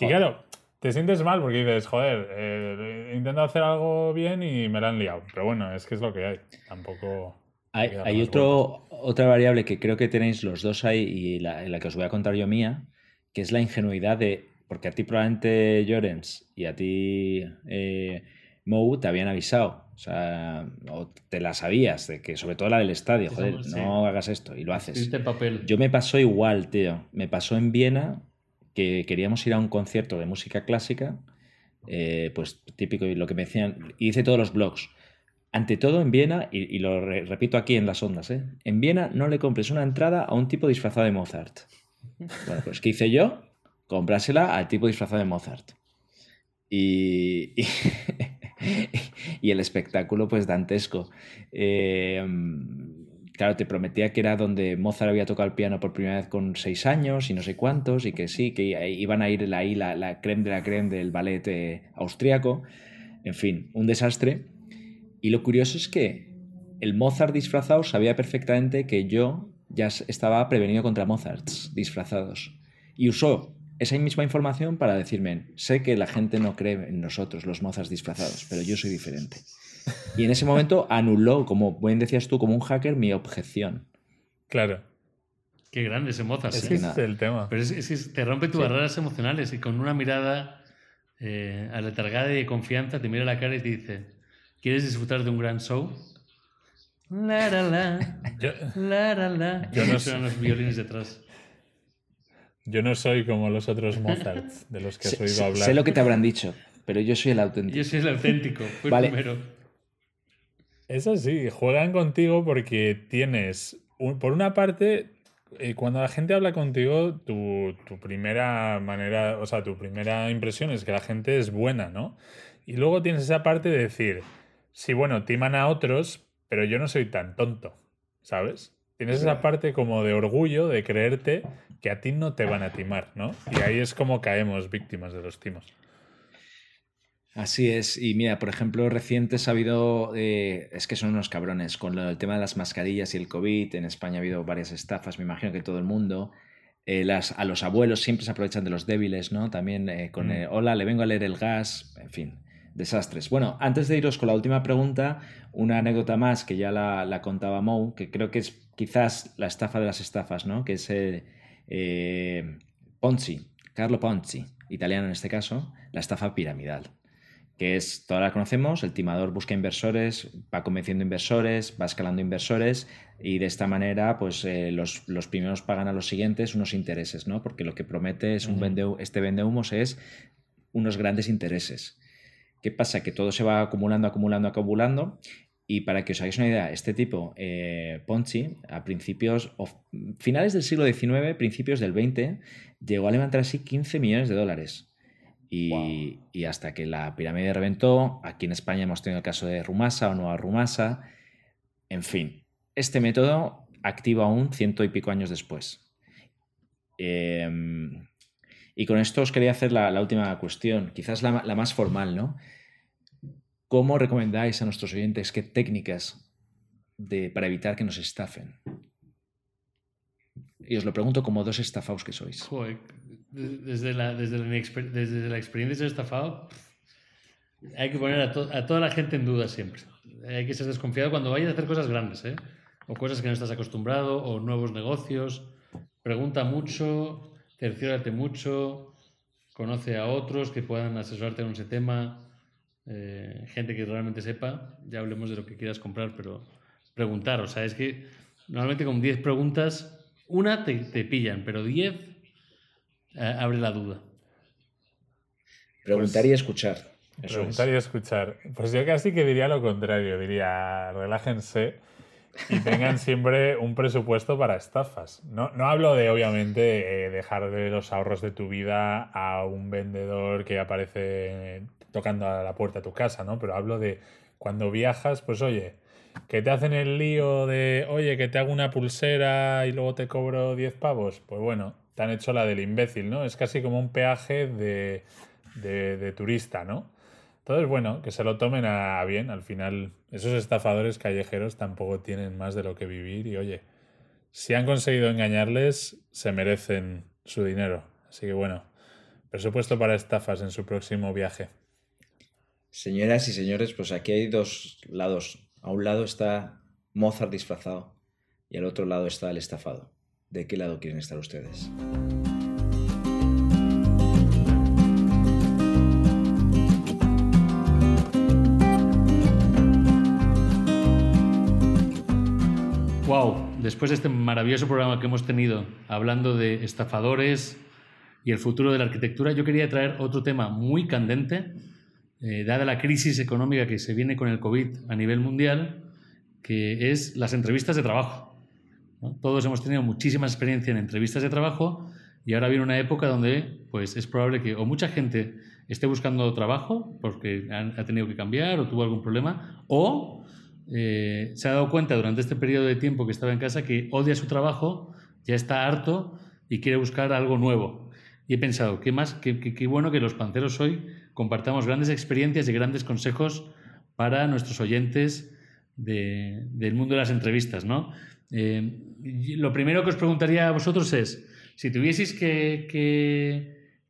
Y claro, te sientes mal porque dices, joder, eh, he intentado hacer algo bien y me la han liado. Pero bueno, es que es lo que hay. Tampoco. Hay, otro, otra variable que creo que tenéis los dos ahí y la, la, que os voy a contar yo mía, que es la ingenuidad de. Porque a ti, probablemente, Llorens, y a ti, eh, Mou, te habían avisado. O sea, o te la sabías, de que sobre todo la del estadio, joder, no hagas esto y lo haces. Papel. Yo me pasó igual, tío. Me pasó en Viena que queríamos ir a un concierto de música clásica, eh, pues típico, y lo que me decían, y hice todos los blogs. Ante todo en Viena, y, lo repito aquí en las ondas, ¿eh? en Viena no le compres una entrada a un tipo disfrazado de Mozart. Bueno, pues ¿qué hice yo? Comprásela al tipo disfrazado de Mozart. Y, y, el espectáculo, pues dantesco. Eh, claro, te prometía que era donde Mozart había tocado el piano por primera vez con seis años y no sé cuántos, y que sí, que iban a ir ahí la, la creme de la creme del ballet eh, austriaco. En fin, un desastre. Y lo curioso es que el Mozart disfrazado sabía perfectamente que yo ya estaba prevenido contra Mozarts disfrazados. Y usó esa misma información para decirme, sé que la gente no cree en nosotros, los Mozarts disfrazados, pero yo soy diferente. Y en ese momento anuló, como bien decías tú, como un hacker, mi objeción. Claro. Qué grande ese Mozart. Es, es el tema. Pero es, que te rompe tus barreras emocionales y con una mirada eh, aletargada y de confianza te mira la cara y te dice, ¿Quieres disfrutar de un gran show? La, la, la. Yo, la, la, la. Yo no sé los violines detrás. Yo no soy como los otros Mozart de los que has oído hablar. Sé lo que te habrán dicho, pero yo soy el auténtico. Yo soy el auténtico. vale. primero. Eso sí, juegan contigo porque tienes, por una parte, eh, cuando la gente habla contigo, tu, tu, primera manera, o sea, tu primera impresión es que la gente es buena, ¿no? Y luego tienes esa parte de decir, sí, bueno, timan a otros, pero yo no soy tan tonto, ¿sabes? Tienes esa parte como de orgullo de creerte que a ti no te van a timar, ¿no? Y ahí es como caemos víctimas de los timos. Así es, y mira, por ejemplo, recientes ha habido, eh, es que son unos cabrones, con el tema de las mascarillas y el COVID, en España ha habido varias estafas, me imagino que todo el mundo, eh, las, a los abuelos siempre se aprovechan de los débiles, ¿no? También eh, con, mm. hola, le vengo a leer el gas, en fin, desastres. Bueno, antes de iros con la última pregunta, una anécdota más que ya la, contaba Mou, que creo que es quizás la estafa de las estafas, ¿no? Que es eh, Ponzi, Carlo Ponzi, italiano en este caso, la estafa piramidal. Que es, toda la conocemos, el timador busca inversores, va convenciendo inversores, va escalando inversores y de esta manera, pues eh, los, primeros pagan a los siguientes unos intereses, ¿no? Porque lo que promete es un vende, este vende humos es unos grandes intereses. ¿Qué pasa? Que todo se va acumulando, acumulando, acumulando. Y para que os hagáis una idea, este tipo, eh, Ponzi, a principios, o finales del siglo XIX, principios del XX, llegó a levantar así 15 millones de dólares. Y, y, hasta que la pirámide reventó, aquí en España hemos tenido el caso de Rumasa o Nueva Rumasa. En fin, este método activa aún ciento y pico años después. Eh, y con esto os quería hacer la, última cuestión, quizás la, más formal, ¿no? ¿Cómo recomendáis a nuestros oyentes qué técnicas de, para evitar que nos estafen? Y os lo pregunto como dos estafados que sois. desde, la, desde, la, experiencia de estafado, hay que poner a, toda la gente en duda siempre. Hay que ser desconfiado cuando vayas a hacer cosas grandes, ¿eh? O cosas que no estás acostumbrado, o nuevos negocios. Pregunta mucho, cerciórate mucho, conoce a otros que puedan asesorarte en ese tema, eh, gente que realmente sepa, ya hablemos de lo que quieras comprar, pero preguntar, o sea, es que normalmente con 10 preguntas, una te, pillan, pero 10 eh, abre la duda. Preguntar y escuchar. preguntar y escuchar. Pues yo casi que diría lo contrario, diría relájense y tengan siempre un presupuesto para estafas. No, no hablo de, obviamente, eh, dejar de los ahorros de tu vida a un vendedor que aparece tocando a la puerta de tu casa, ¿no? Pero hablo de cuando viajas, pues oye, que te hacen el lío de, oye, que te hago una pulsera y luego te cobro 10 pavos. Pues bueno, te han hecho la del imbécil, ¿no? Es casi como un peaje de, de, turista, ¿no? Entonces, bueno, que se lo tomen a, bien. Al final, esos estafadores callejeros tampoco tienen más de lo que vivir y, oye, si han conseguido engañarles, se merecen su dinero. Así que, bueno, presupuesto para estafas en su próximo viaje. Señoras y señores, pues aquí hay dos lados. A un lado está Mozart disfrazado y al otro lado está el estafado. ¿De qué lado quieren estar ustedes? Wow, después de este maravilloso programa que hemos tenido hablando de estafadores y el futuro de la arquitectura, yo quería traer otro tema muy candente, eh, dada la crisis económica que se viene con el COVID a nivel mundial, que es las entrevistas de trabajo. Todos hemos tenido muchísima experiencia en entrevistas de trabajo y ahora viene una época donde pues, es probable que o mucha gente esté buscando trabajo porque ha, tenido que cambiar o tuvo algún problema, o eh, se ha dado cuenta durante este periodo de tiempo que estaba en casa que odia su trabajo, ya está harto y quiere buscar algo nuevo. Y he pensado, qué más, qué, qué, bueno que los panteros hoy compartamos grandes experiencias y grandes consejos para nuestros oyentes del mundo de las entrevistas, ¿no? Eh, lo primero que os preguntaría a vosotros es, si tuvieseis que,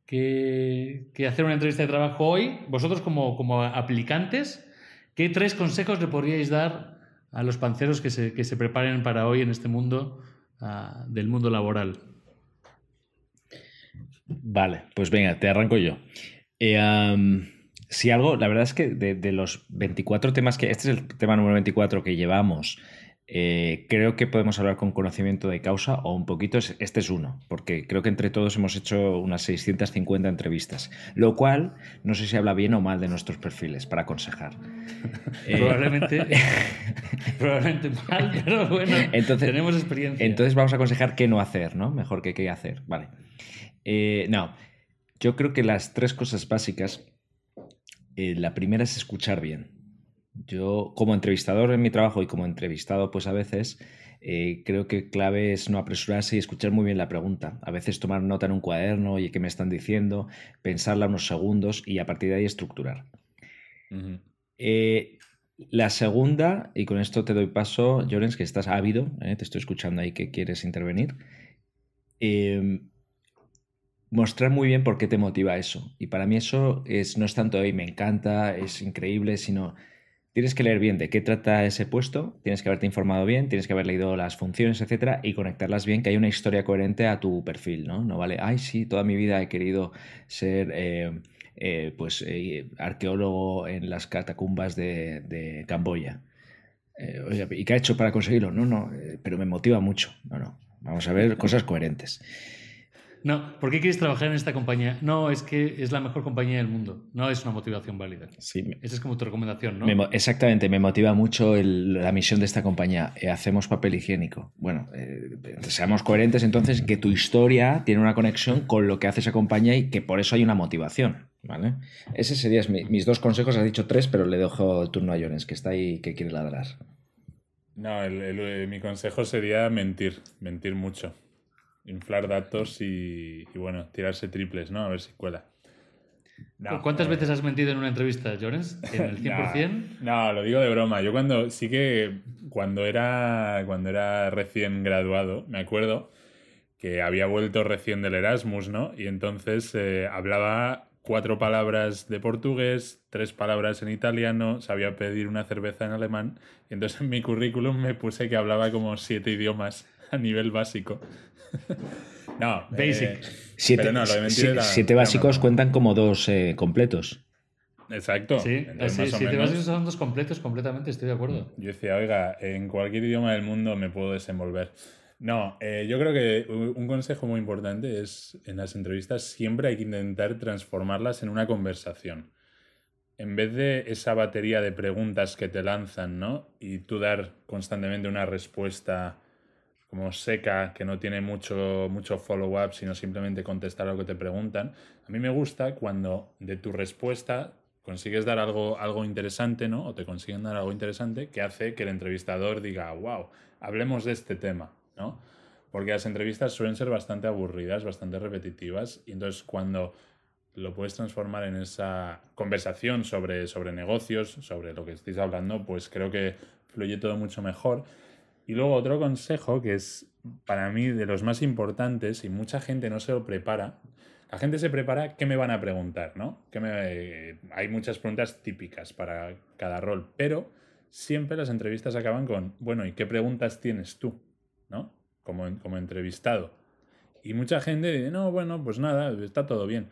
que, hacer una entrevista de trabajo hoy, vosotros como, como, aplicantes, ¿qué tres consejos le podríais dar a los panceros que se, que se preparen para hoy en este mundo ah, del mundo laboral? Vale, pues venga, te arranco yo. Eh, si algo, la verdad es que de, de, los 24 temas que, este es el tema número 24 que llevamos, eh, creo que podemos hablar con conocimiento de causa o un poquito, este es uno, porque creo que entre todos hemos hecho unas 650 entrevistas, lo cual no sé si habla bien o mal de nuestros perfiles para aconsejar. Eh, probablemente, probablemente mal, pero bueno, entonces, tenemos experiencia. Entonces vamos a aconsejar qué no hacer, ¿no? Mejor que qué hacer, vale. Eh, no, yo creo que las tres cosas básicas, la primera es escuchar bien. Yo, como entrevistador en mi trabajo y como entrevistado, pues a veces eh, creo que clave es no apresurarse y escuchar muy bien la pregunta. A veces tomar nota en un cuaderno y qué me están diciendo, pensarla unos segundos y a partir de ahí estructurar. Eh, la segunda, y con esto te doy paso, Llorens, que estás ávido, eh, te estoy escuchando ahí que quieres intervenir. Mostrar muy bien por qué te motiva eso. Y para mí eso es, no es tanto, hoy me encanta, es increíble, sino Tienes que leer bien de qué trata ese puesto, tienes que haberte informado bien, tienes que haber leído las funciones, etcétera, y conectarlas bien, que hay una historia coherente a tu perfil, ¿no? No vale, ay, sí, toda mi vida he querido ser eh, eh, pues eh, arqueólogo en las catacumbas de, Camboya. ¿y qué ha hecho para conseguirlo? No, no, pero me motiva mucho. No, no. Vamos a ver cosas coherentes. No, ¿por qué quieres trabajar en esta compañía? No, es que es la mejor compañía del mundo. No es una motivación válida. Sí. Esa es como tu recomendación, ¿no? exactamente, me motiva mucho la misión de esta compañía. Eh, hacemos papel higiénico. Bueno, eh, seamos coherentes entonces que tu historia tiene una conexión con lo que hace esa compañía y que por eso hay una motivación. ¿Vale? Ese serían mis dos consejos. Has dicho tres, pero le dejo el turno a Llorens, que está ahí que quiere ladrar. No, mi consejo sería mentir, mentir mucho inflar datos y, bueno, tirarse triples, ¿no? A ver si cuela. ¿Cuántas eh, veces has mentido en una entrevista, Llorens? ¿En el 100%? no, lo digo de broma. Yo cuando, sí que cuando era, cuando era recién graduado, me acuerdo que había vuelto recién del Erasmus, ¿no? Y entonces eh, hablaba cuatro palabras de portugués, tres palabras en italiano, sabía pedir una cerveza en alemán, y entonces en mi currículum me puse que hablaba como siete idiomas a nivel básico. no, basic. Eh, siete, básicos cuentan como dos eh, completos. Exacto. Sí, siete básicos son dos completos completamente, estoy de acuerdo. Yo decía, oiga, en cualquier idioma del mundo me puedo desenvolver. No, eh, yo creo que un consejo muy importante es en las entrevistas siempre hay que intentar transformarlas en una conversación. En vez de esa batería de preguntas que te lanzan, ¿no? Y tú dar constantemente una respuesta como seca, que no tiene mucho, mucho follow-up, sino simplemente contestar lo que te preguntan. A mí me gusta cuando de tu respuesta consigues dar algo, algo interesante, ¿no? O te consiguen dar algo interesante que hace que el entrevistador diga, wow, hablemos de este tema, ¿no? porque las entrevistas suelen ser bastante aburridas, bastante repetitivas, y entonces cuando lo puedes transformar en esa conversación sobre, sobre negocios, sobre lo que estéis hablando, pues creo que fluye todo mucho mejor. Y luego otro consejo que es para mí de los más importantes y mucha gente no se lo prepara. La gente se prepara qué me van a preguntar, ¿no? Que me, hay muchas preguntas típicas para cada rol, pero siempre las entrevistas acaban con, bueno, ¿y qué preguntas tienes tú? ¿No? Como, como entrevistado. Y mucha gente dice, no, bueno, pues nada, está todo bien.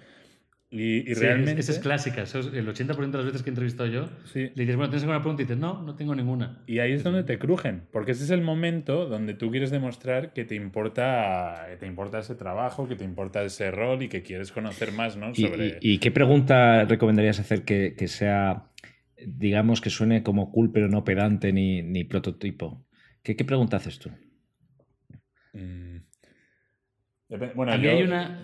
Y, realmente. Esa es clásica. el 80% de las veces que he entrevistado yo, le dices, bueno, ¿tienes alguna pregunta? Y dices, no, no tengo ninguna. Y ahí es donde te crujen, porque ese es el momento donde tú quieres demostrar que te importa, te importa ese trabajo, que te importa ese rol y que quieres conocer más, ¿no? Sobre... ¿Y, qué pregunta recomendarías hacer que, que, sea, digamos, que suene como cool, pero no pedante ni, ni prototipo? ¿Qué, ¿Qué, pregunta haces tú? Mm, bueno, yo,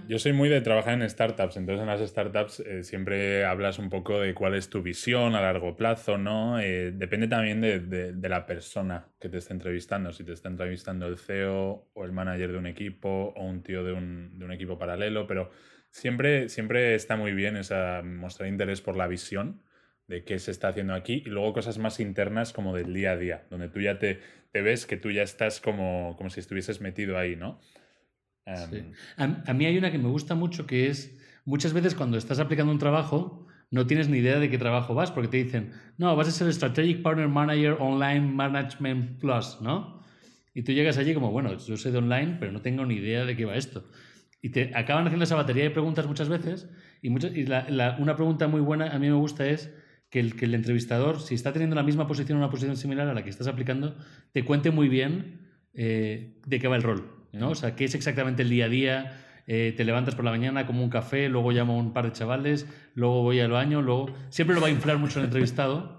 yo, soy muy de trabajar en startups, entonces en las startups eh, siempre hablas un poco de cuál es tu visión a largo plazo, ¿no? Eh, depende también de, de, la persona que te esté entrevistando, si te está entrevistando el CEO o el manager de un equipo o un tío de un, de un equipo paralelo, pero siempre, siempre está muy bien esa, mostrar interés por la visión de qué se está haciendo aquí y luego cosas más internas como del día a día, donde tú ya te, te ves que tú ya estás como, como si estuvieses metido ahí, ¿no? Em, a, mí hay una que me gusta mucho que es, muchas veces cuando estás aplicando un trabajo, no tienes ni idea de qué trabajo vas, porque te dicen, no, vas a ser Strategic Partner Manager Online Management Plus, ¿no? Y tú llegas allí como, bueno, yo sé de online, pero no tengo ni idea de qué va esto. Y te acaban haciendo esa batería de preguntas muchas veces, y, una pregunta muy buena a mí me gusta es que el, que el entrevistador, si está teniendo la misma posición o una posición similar a la que estás aplicando, te cuente muy bien eh, de qué va el rol. ¿No? O sea, ¿qué es exactamente el día a día? Eh, te levantas por la mañana, como un café, luego llamo a un par de chavales, luego voy al baño, luego... Siempre lo va a inflar mucho el entrevistado,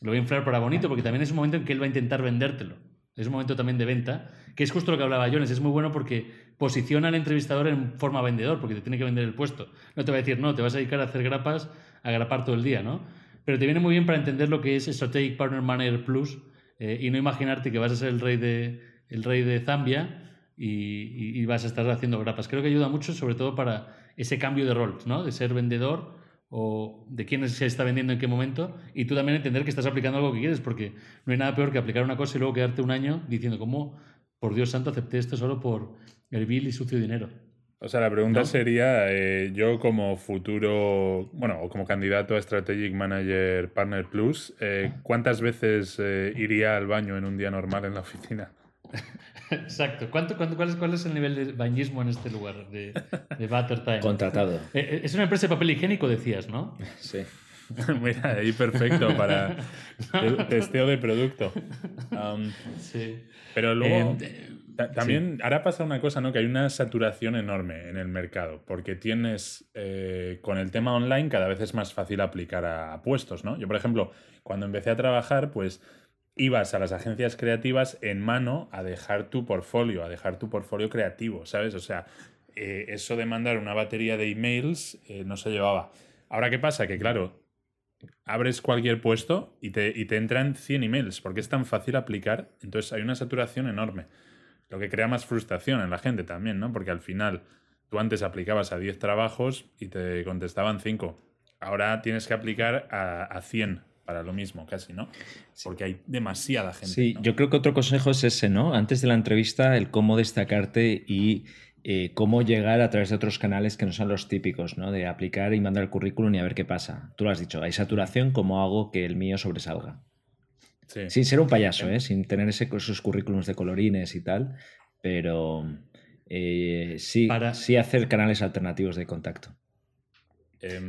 lo va a inflar para bonito, porque también es un momento en que él va a intentar vendértelo. Es un momento también de venta, que es justo lo que hablaba Jones. Es muy bueno porque posiciona al entrevistador en forma vendedor, porque te tiene que vender el puesto. No te va a decir, no, te vas a dedicar a hacer grapas, a grapar todo el día, ¿no? Pero te viene muy bien para entender lo que es Strategic Partner Manager Plus eh, y no imaginarte que vas a ser el rey de, el rey de Zambia y, vas a estar haciendo grapas. Creo que ayuda mucho, sobre todo para ese cambio de rol, ¿no? De ser vendedor o de quién se está vendiendo en qué momento y tú también entender que estás aplicando algo que quieres, porque no hay nada peor que aplicar una cosa y luego quedarte un año diciendo, ¿cómo, por Dios santo, acepté esto solo por el vil y sucio dinero? O sea, la pregunta sería, eh, yo como futuro, bueno, o como candidato a Strategic Manager Partner Plus, eh, ¿cuántas veces eh, iría al baño en un día normal en la oficina? Exacto. ¿Cuánto, cuál, es, ¿Cuál es el nivel de bañismo en este lugar de, de Butter Time? Contratado. Eh, eh, es una empresa de papel higiénico, decías, ¿no? Sí. Mira, ahí perfecto para testeo de producto. sí. Pero luego, eh, también ahora pasa una cosa, ¿no? Que hay una saturación enorme en el mercado, porque tienes, con el tema online cada vez es más fácil aplicar a puestos, ¿no? Yo, por ejemplo, cuando empecé a trabajar, pues ibas a las agencias creativas en mano a dejar tu portfolio, a dejar tu portfolio creativo, ¿sabes? O sea, eh, eso de mandar una batería de emails eh, no se llevaba. Ahora, ¿qué pasa? Que claro, abres cualquier puesto y te, y te entran 100 emails, porque es tan fácil aplicar, entonces hay una saturación enorme, lo que crea más frustración en la gente también, ¿no? Porque al final tú antes aplicabas a 10 trabajos y te contestaban 5. Ahora tienes que aplicar a, a 100 para lo mismo, casi, ¿no? Porque hay demasiada gente. Sí, yo creo que otro consejo es ese, ¿no? Antes de la entrevista, el cómo destacarte y eh, cómo llegar a través de otros canales que no son los típicos, ¿no? De aplicar y mandar el currículum y a ver qué pasa. Tú lo has dicho, hay saturación, ¿cómo hago que el mío sobresalga? Sí. Sin ser un payaso, ¿eh? Sin tener ese, esos currículums de colorines y tal, pero eh, sí, sí hacer canales alternativos de contacto.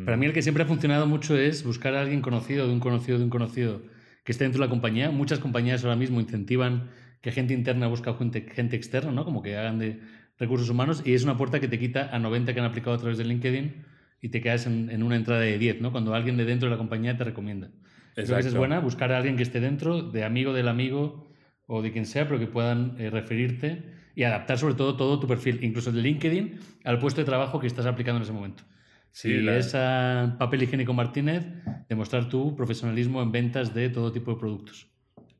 Para mí el que siempre ha funcionado mucho es buscar a alguien conocido, de un conocido, de un conocido que esté dentro de la compañía. Muchas compañías ahora mismo incentivan que gente interna busque gente, gente externa, ¿no? Como que hagan de recursos humanos y es una puerta que te quita a 90 que han aplicado a través de LinkedIn y te quedas en, una entrada de 10, ¿no? Cuando alguien de dentro de la compañía te recomienda. Creo es buena buscar a alguien que esté dentro, de amigo del amigo o de quien sea, pero que puedan eh, referirte y adaptar sobre todo todo tu perfil, incluso de LinkedIn, al puesto de trabajo que estás aplicando en ese momento. Sí, y es papel higiénico Martínez, demostrar tu profesionalismo en ventas de todo tipo de productos.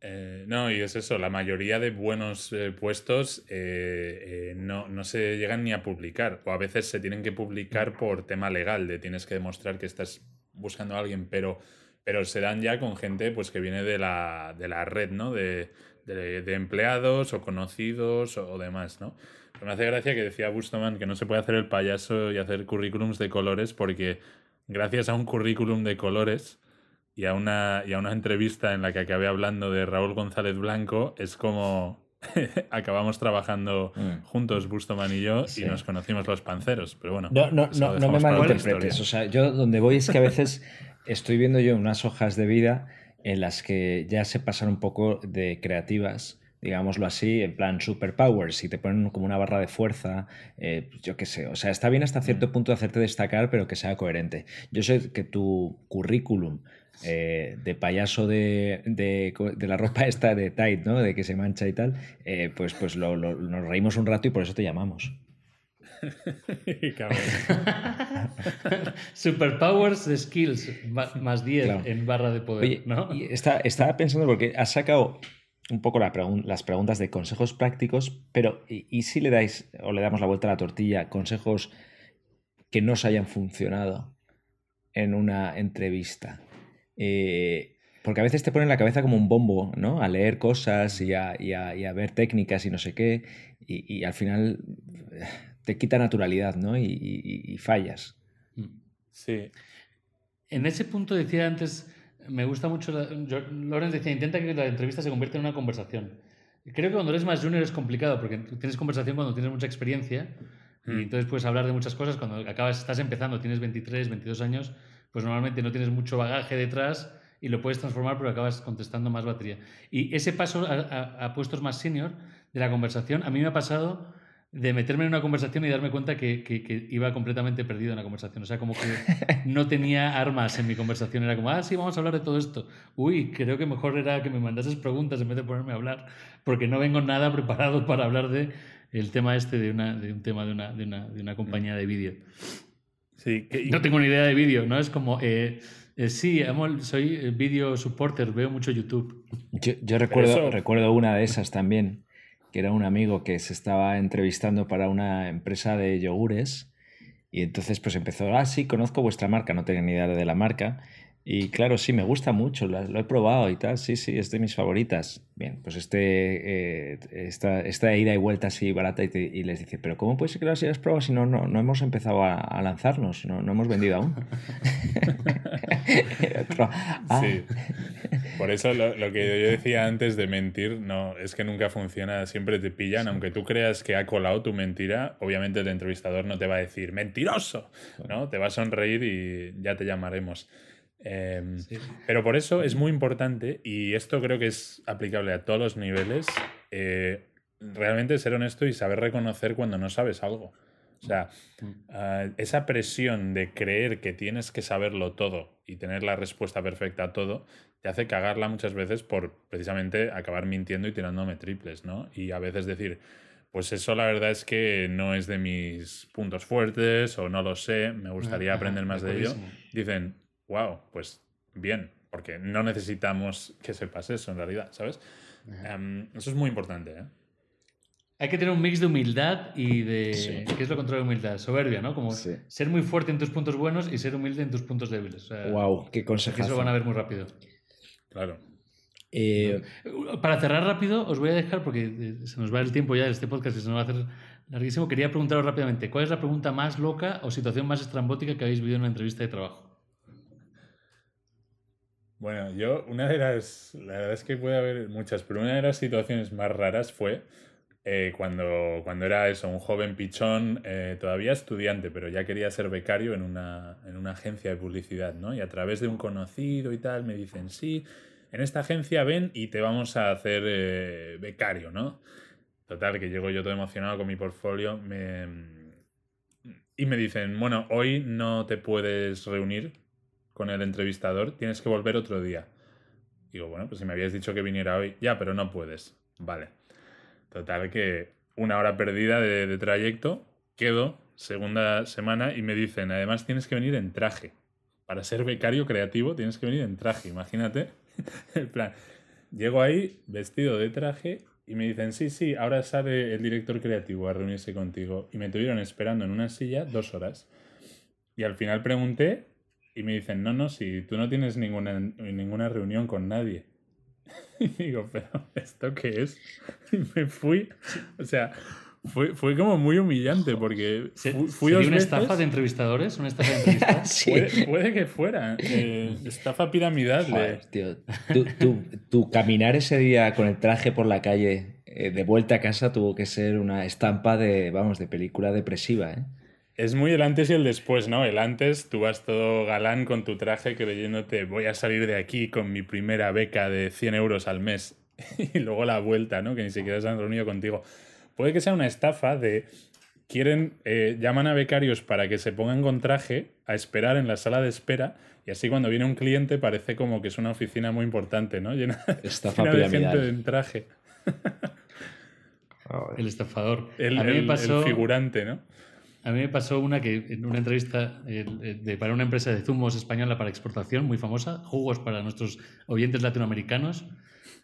Eh, no, y es eso, la mayoría de buenos eh, puestos eh, no, no, se llegan ni a publicar, o a veces se tienen que publicar por tema legal, de tienes que demostrar que estás buscando a alguien, pero, pero se dan ya con gente pues, que viene de la, de la red, ¿no? De, de, empleados o conocidos o, demás, ¿no? Pero me hace gracia que decía Bustoman que no se puede hacer el payaso y hacer currículums de colores porque gracias a un currículum de colores y a una, y a una entrevista en la que acabé hablando de Raúl González Blanco, es como acabamos trabajando mm. juntos, Bustoman y yo, y nos conocimos los panceros. Pero bueno, no, no, no, no me malinterpretes. O sea, yo donde voy es que a veces estoy viendo yo unas hojas de vida en las que ya se pasan un poco de creativas digámoslo así, en plan superpowers, y te ponen como una barra de fuerza, eh, pues yo qué sé, o sea, está bien hasta cierto mm. punto hacerte destacar, pero que sea coherente. Yo sé que tu currículum eh, de payaso de, de, la ropa esta de tight, ¿no? De que se mancha y tal, eh, pues, pues nos reímos un rato y por eso te llamamos. Superpowers de skills más 10 en barra de poder. estaba pensando porque has sacado un poco las preguntas de consejos prácticos, pero ¿y, si le dais o le damos la vuelta a la tortilla consejos que no se hayan funcionado en una entrevista? Eh, porque a veces te ponen la cabeza como un bombo, ¿no? A leer cosas y a, ver técnicas y no sé qué, y, al final te quita naturalidad, ¿no? Y, fallas. Sí. En ese punto decía antes me gusta mucho. Lorenz decía: intenta que la entrevista se convierta en una conversación. Creo que cuando eres más junior es complicado porque tienes conversación cuando tienes mucha experiencia y hmm. entonces puedes hablar de muchas cosas. Cuando acabas, estás empezando, tienes 23, 22 años, pues normalmente no tienes mucho bagaje detrás y lo puedes transformar, pero acabas contestando más batería. Y ese paso a, a puestos más senior de la conversación, a mí me ha pasado de meterme en una conversación y darme cuenta que, iba completamente perdido en la conversación. O sea, como que no tenía armas en mi conversación. Era como, ah, sí, vamos a hablar de todo esto. Uy, creo que mejor era que me mandases preguntas en vez de ponerme a hablar, porque no vengo nada preparado para hablar de el tema este de, una, de un tema de una, de una, de una compañía de vídeo. Sí, No tengo ni idea de vídeo, ¿no? Es como... Eh, eh, sí, soy video supporter, veo mucho YouTube. Yo, recuerdo, recuerdo una de esas también era un amigo que se estaba entrevistando para una empresa de yogures y entonces pues empezó, ah, sí, conozco vuestra marca, no tenía ni idea de la marca y claro, sí, me gusta mucho, lo, he probado y tal, sí, sí, es de mis favoritas. Bien, pues este, eh, esta, ida y vuelta así barata y, les dice, pero ¿cómo puede ser que las hayas probado si no, no, no hemos empezado a, lanzarnos, no, no, hemos vendido aún? Ah". Sí. Por eso lo, lo, que yo decía antes de mentir, no, es que nunca funciona, siempre te pillan, aunque tú creas que ha colado tu mentira, obviamente el entrevistador no te va a decir, mentiroso, ¿no? Te va a sonreír y ya te llamaremos. Em, pero por eso es muy importante, y esto creo que es aplicable a todos los niveles, eh, realmente ser honesto y saber reconocer cuando no sabes algo. O sea, mm. ah, esa presión de creer que tienes que saberlo todo y tener la respuesta perfecta a todo, te hace cagarla muchas veces por precisamente acabar mintiendo y tirándome triples, ¿no? Y a veces decir, pues eso la verdad es que no es de mis puntos fuertes o no lo sé, me gustaría aprender más de ello. Dicen, wow, pues bien, porque no necesitamos que sepas eso en realidad, ¿sabes? Em, eso es muy importante, ¿eh? Hay que tener un mix de humildad y de... ¿Qué es lo contrario de humildad? Soberbia, ¿no? Como ser muy fuerte en tus puntos buenos y ser humilde en tus puntos débiles. wow, qué consejo. Eso lo van a ver muy rápido. Claro. Eh, para cerrar rápido, os voy a dejar, porque eh, se nos va el tiempo ya de este podcast y se nos va a hacer larguísimo. Quería preguntaros rápidamente, ¿cuál es la pregunta más loca o situación más estrambótica que habéis vivido en una entrevista de trabajo? Bueno, yo, una de las, la verdad es que puede haber muchas, pero una de las situaciones más raras fue eh, cuando, cuando era eso, un joven pichón, eh, todavía estudiante, pero ya quería ser becario en una, en una agencia de publicidad, ¿no? Y a través de un conocido y tal, me dicen, sí, en esta agencia ven y te vamos a hacer eh, becario, ¿no? Total, que llego yo todo emocionado con mi portfolio me... y me dicen, bueno, hoy no te puedes reunir con el entrevistador, tienes que volver otro día. Digo, bueno, pues si me habías dicho que viniera hoy, ya, pero no puedes. Vale. Total que una hora perdida de, trayecto, quedo segunda semana y me dicen, además tienes que venir en traje. Para ser becario creativo tienes que venir en traje, imagínate. plan. Llego ahí vestido de traje y me dicen, sí, sí, ahora sale el director creativo a reunirse contigo. Y me tuvieron esperando en una silla dos horas. Y al final pregunté y me dicen, no, no, si tú no tienes ninguna, ninguna reunión con nadie. Y digo, pero ¿esto qué es? Y me fui. O sea, fue, fue como muy humillante porque fui, una estafa de entrevistadores? ¿Una estafa de entrevistas? puede, que fuera. Eh, estafa piramidal. tío. Tu, caminar ese día con el traje por la calle eh, de vuelta a casa tuvo que ser una estampa de, vamos, de película depresiva, ¿eh? Es muy el antes y el después, ¿no? El antes, tú vas todo galán con tu traje creyéndote voy a salir de aquí con mi primera beca de 100 euros al mes. y luego la vuelta, ¿no? Que ni siquiera se han reunido contigo. Puede que sea una estafa de quieren, eh, llaman a becarios para que se pongan con traje a esperar en la sala de espera y así cuando viene un cliente parece como que es una oficina muy importante, ¿no? Llena, estafa de gente en traje. el estafador. El, figurante, ¿no? A mí me pasó una que en una entrevista de, para una empresa de zumos española para exportación muy famosa, jugos para nuestros oyentes latinoamericanos,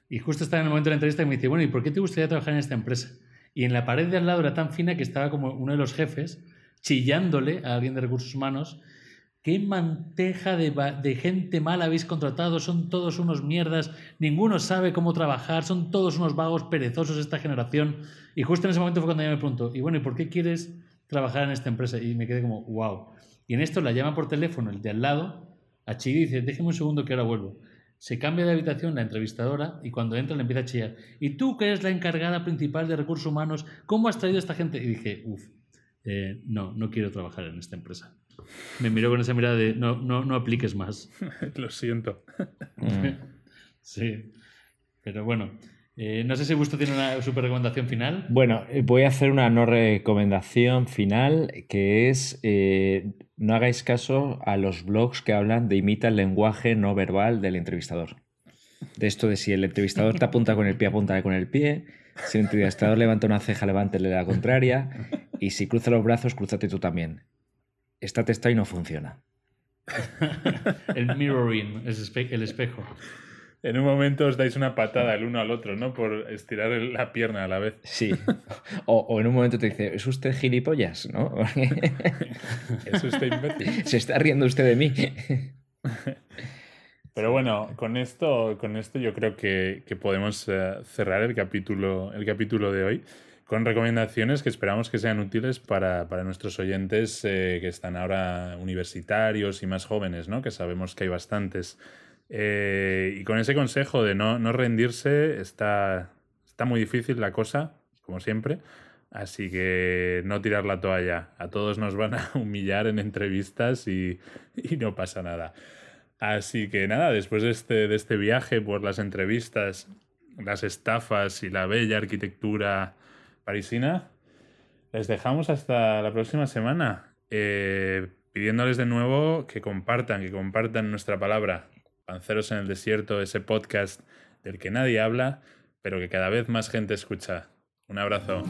y justo estaba en el momento de la entrevista y me dice, bueno, ¿y por qué te gustaría trabajar en esta empresa? Y en la pared de al lado era tan fina que estaba como uno de los jefes chillándole a alguien de recursos humanos. ¿Qué manteja de, gente mal habéis contratado? Son todos unos mierdas, ninguno sabe cómo trabajar, son todos unos vagos perezosos esta generación. Y justo en ese momento fue cuando yo me pregunto, y bueno, ¿y por qué quieres trabajar en esta empresa? Y me quedé como, wow. Y en esto la llama por teléfono el de al lado, a Chile, y dice, déjeme un segundo que ahora vuelvo. Se cambia de habitación la entrevistadora y cuando entra le empieza a chillar. ¿Y tú que eres la encargada principal de recursos humanos, cómo has traído a esta gente? Y dije, uff, eh, no, no quiero trabajar en esta empresa. Me miró con esa mirada de, no, no, no apliques más. Lo siento. sí, pero bueno. Eh, no sé si Gusto tiene una super recomendación final. Bueno, eh, voy a hacer una no recomendación final que es no hagáis caso a los blogs que hablan de imita el lenguaje no verbal del entrevistador. De esto de si el entrevistador te apunta con el pie, apunta con el pie. Si el entrevistador levanta una ceja, levántele la contraria. Y si cruza los brazos, cruzate tú también. Esta testa y no funciona. el mirroring, el espejo en un momento os dais una patada el uno al otro, ¿no? Por estirar la pierna a la vez. Sí. O, en un momento te dice, ¿es usted gilipollas? ¿No? ¿Es usted imbécil? Se está riendo usted de mí. Pero bueno, con esto, con esto yo creo que, podemos eh, cerrar el capítulo, el capítulo de hoy con recomendaciones que esperamos que sean útiles para, nuestros oyentes eh, que están ahora universitarios y más jóvenes, ¿no? Que sabemos que hay bastantes. Eh, y con ese consejo de no, rendirse, está, está muy difícil la cosa, como siempre. Así que no tirar la toalla. A todos nos van a humillar en entrevistas y, no pasa nada. Así que nada, después de este, de este viaje por las entrevistas, las estafas y la bella arquitectura parisina, les dejamos hasta la próxima semana. Eh, pidiéndoles de nuevo que compartan, que compartan nuestra palabra. Panceros en el Desierto, ese podcast del que nadie habla, pero que cada vez más gente escucha. Un abrazo.